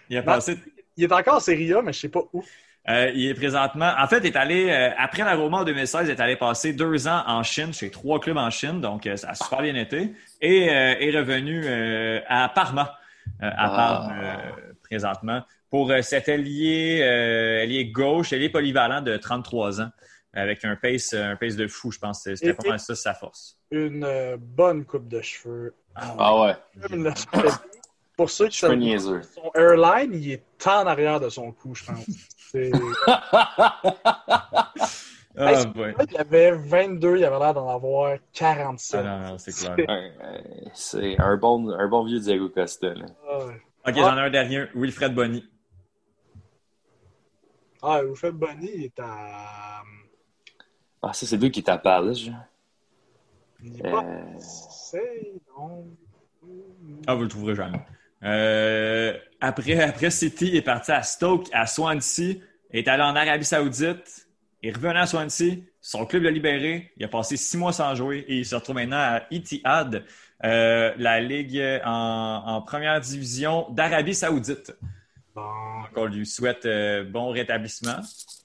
il a passé. il est encore en Serie A, mais je sais pas où. Euh, il est présentement. En fait, est allé, euh, après la Roma en 2016, il est allé passer deux ans en Chine, chez trois clubs en Chine, donc euh, ça a super bien été. Et euh, est revenu euh, à Parma, euh, à Ah. Parme, euh, présentement, pour euh, cet ailier, euh, ailier gauche, ailier polyvalent de 33 ans, avec un pace, un pace de fou, je pense. C'était pas mal ça, sa force. Une bonne coupe de cheveux. Ah ouais. Le- Pour ceux qui niaiseux. son airline, il est en arrière de son cou, je pense. C'est- Ah, Hey. Il avait 22, il avait l'air d'en avoir 47. Ah, non, non, c'est clair. Euh, C'est un bon, un bon vieux Diego Costa. Là. Ah, ouais. Ok, j'en ai un dernier. Wilfred Bonny. Ah, Wilfred Bonny, il est à. Ah, ça, c'est lui qui tape à là. Il est pas. Euh. Non. Ah, vous le trouverez jamais. Euh, après, après City, il est parti à Stoke, à Swansea, il est allé en Arabie Saoudite, il est revenu à Swansea, son club l'a libéré, il a passé six mois sans jouer et il se retrouve maintenant à Etihad, euh, la ligue en, en première division d'Arabie Saoudite. Bon. Donc, on lui souhaite euh, bon rétablissement.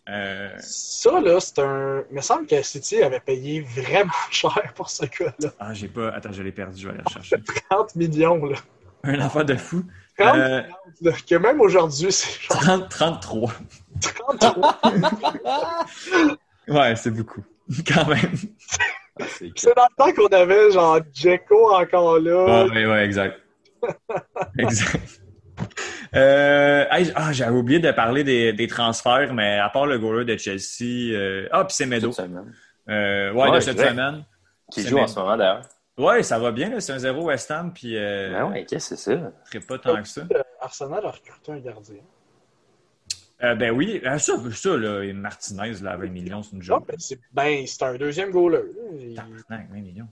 Euh, Ça, là, c'est un. Il me semble que City avait payé vraiment cher pour ce gars-là. ah, j'ai pas. Attends, je l'ai perdu, je vais aller le chercher. 30 millions, là. Un enfant de fou. 30 Euh, que même aujourd'hui, c'est genre 30, 33. 33. Ouais, c'est beaucoup. Quand même. ah, c'est dans le temps qu'on avait, genre, Djeko encore là. Ouais, ouais, ouais, exact. exact. Euh, hey, ah, j'avais oublié de parler des, des transferts, mais à part le goaler de Chelsea, euh, ah, puis c'est Meadow. Cette semaine. Euh, ouais, Ouais, de cette vrai. semaine. Qui C'est joue en ce moment, d'ailleurs. Ouais, ça va bien, là, c'est un 0 West Ham, puis euh, Ben ouais, qu'est-ce que c'est ça? très pas tant que ça. Arsenal a recruté un gardien? Euh, ben oui, euh, ça, ça là, et Martinez, là, à 20 millions, c'est une joke. ben, c'est ben, c'est un deuxième goaler. là. Il- Tabarnak, 20 millions.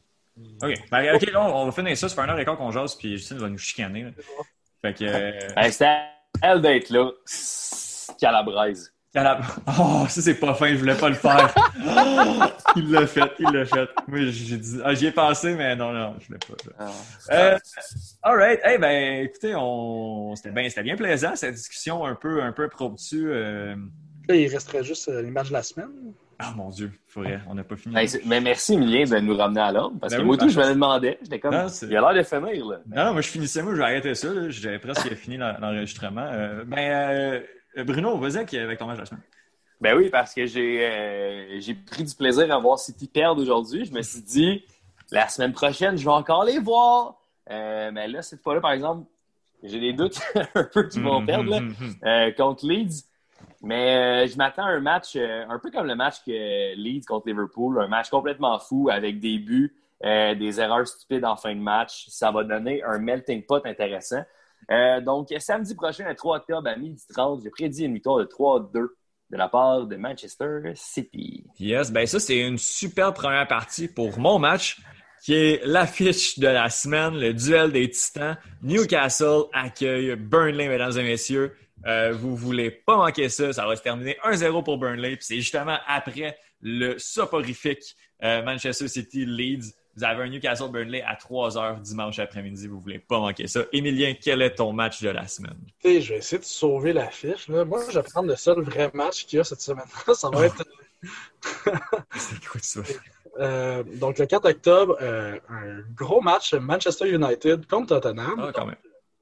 OK, ben, OK, là, on on va finir ça, ça fait un heure et quart qu'on jase, puis Justine va nous chicaner. là. Fait que... euh, Ben, c'était à elle d'être là. Calabraise. La- Oh, ça c'est pas fin, je voulais pas le faire. il l'a fait, il l'a fait. Moi j'ai dit, ah, j'y ai pensé, mais non, non, je voulais pas. Euh, alright, hey ben écoutez, on, c'était bien, c'était bien plaisant cette discussion un peu, un peu impromptue. Euh... Là, il resterait juste euh, les matchs de la semaine. Ah mon dieu, faudrait, on n'a pas fini. Ben, mais merci, Emilien, de nous ramener à l'ordre. Parce Ben que oui, moi, tout, je me ben, le demandais. J'étais comme, Non, il a l'air de finir, là. Non, non, moi je finissais, moi je vais arrêter ça. là. J'avais presque fini l'en- l'enregistrement. Euh, ben euh, Bruno, vas-y avec- avec ton match de la semaine. Ben oui, parce que j'ai euh, j'ai pris du plaisir à voir City perdre aujourd'hui. Je me suis dit, la semaine prochaine, je vais encore les voir. Euh, mais là, cette fois-là, par exemple, j'ai des doutes un peu qu'ils vont Mhm, perdre là, mhm, mhm. euh, contre Leeds. Mais euh, je m'attends à un match euh, un peu comme le match que Leeds contre Liverpool, un match complètement fou avec des buts, euh, des erreurs stupides en fin de match. Ça va donner un melting pot intéressant. Euh, donc, samedi prochain, le 3 octobre à 12h30, j'ai prédit une victoire de 3-2 de la part de Manchester City. Yes, ben ça, c'est une super première partie pour mon match, qui est l'affiche de la semaine, le duel des titans. Newcastle accueille Burnley, mesdames et messieurs. Euh, vous voulez pas manquer ça. Ça va se terminer 1-0 pour Burnley. Puis c'est justement après le soporifique euh, Manchester City Leeds. Vous avez un Newcastle Burnley à 3h dimanche après-midi. Vous voulez pas manquer ça. Emilien, quel est ton match de la semaine? Je vais essayer de sauver l'affiche. Moi, je vais prendre le seul vrai match qu'il y a cette semaine-là. Ça va être. C'est quoi ça? euh, donc, le 4 octobre, euh, un gros match Manchester United contre Tottenham. Ah, quand même.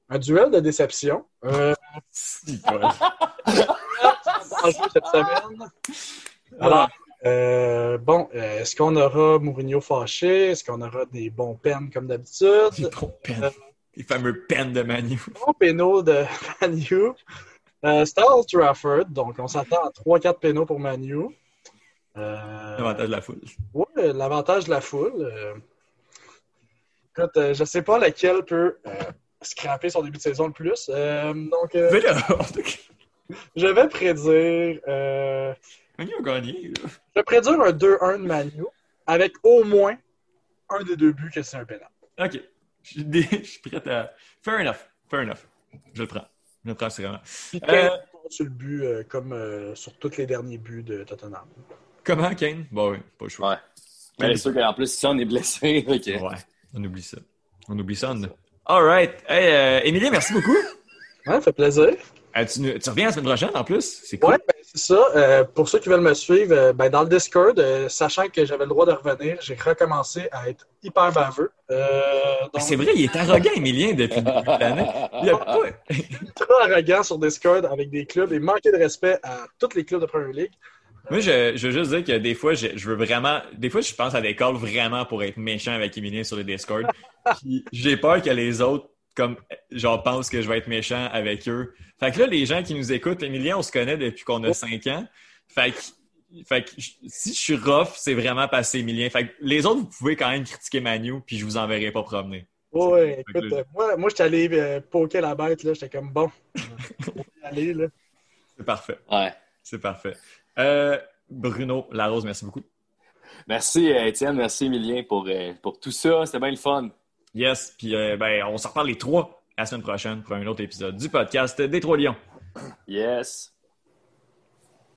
Un duel de déception. Euh, cette semaine. Alors, euh, bon, euh, est-ce qu'on aura Mourinho fâché? Est-ce qu'on aura des bons peines comme d'habitude? Des bons peines. Les fameux peines de Manu. Bon pénaux de Manu. Euh, Old Trafford, donc on s'attend à 3-4 pénaux pour Manu. Euh, L'avantage de la foule. Ouais, l'avantage de la foule. euh, Écoute, euh, je sais pas lequel peut euh, scraper son début de saison le plus. Euh, donc, euh, je vais prédire. Manu a gagné. Là. Je vais prédire un 2-1 de Manu avec au moins un des deux buts que c'est un pénal. OK. Je suis, dé- je suis prêt à. Fair enough. Fair enough. Je le prends. Je le prends sérieusement. Puis Euh, sur le but euh, comme euh, sur tous les derniers buts de Tottenham. comment, Kane? Bon, oui, pas le choix. Ouais. Mais c'est sûr qu'en plus, si on est blessé, ok. Ouais, on oublie ça. On oublie ça. on- All right. Hey, euh, Émilie, merci beaucoup. Ouais, ça fait plaisir. Euh, tu, reviens la semaine prochaine en plus? C'est cool. Ouais, c'est ça. Euh, pour ceux qui veulent me suivre, euh, ben, dans le Discord, euh, sachant que j'avais le droit de revenir, j'ai recommencé à être hyper baveux. Donc, C'est vrai, il est arrogant, Émilien, depuis le début de l'année. Il a pas... trop arrogant sur Discord avec des clubs et manquer de respect à tous les clubs de Premier League. Moi, je, je veux juste dire que des fois, je, je veux vraiment. Des fois, je pense à des calls vraiment pour être méchant avec Émilien sur le Discord. J'ai peur que les autres, comme, genre, pensent que je vais être méchant avec eux. Fait que là, les gens qui nous écoutent, Émilien, on se connaît depuis qu'on a 5 ans. Fait que, fait que si je suis rough, c'est vraiment passé Émilien. Fait que les autres, vous pouvez quand même critiquer Manu, puis je vous enverrai pas promener. Que écoute, là, euh, moi, moi j'étais allé euh, poker la bête, là. J'étais comme bon. on va y aller, là. C'est parfait. Ouais. C'est parfait. Euh, Bruno Larose, merci beaucoup. Merci, euh, Étienne. Merci, Emilien, pour, euh, pour tout ça. C'était bien le fun. Yes, puis euh, ben, on s'en reparle les trois la semaine prochaine pour un autre épisode du podcast des Trois Lions. Yes.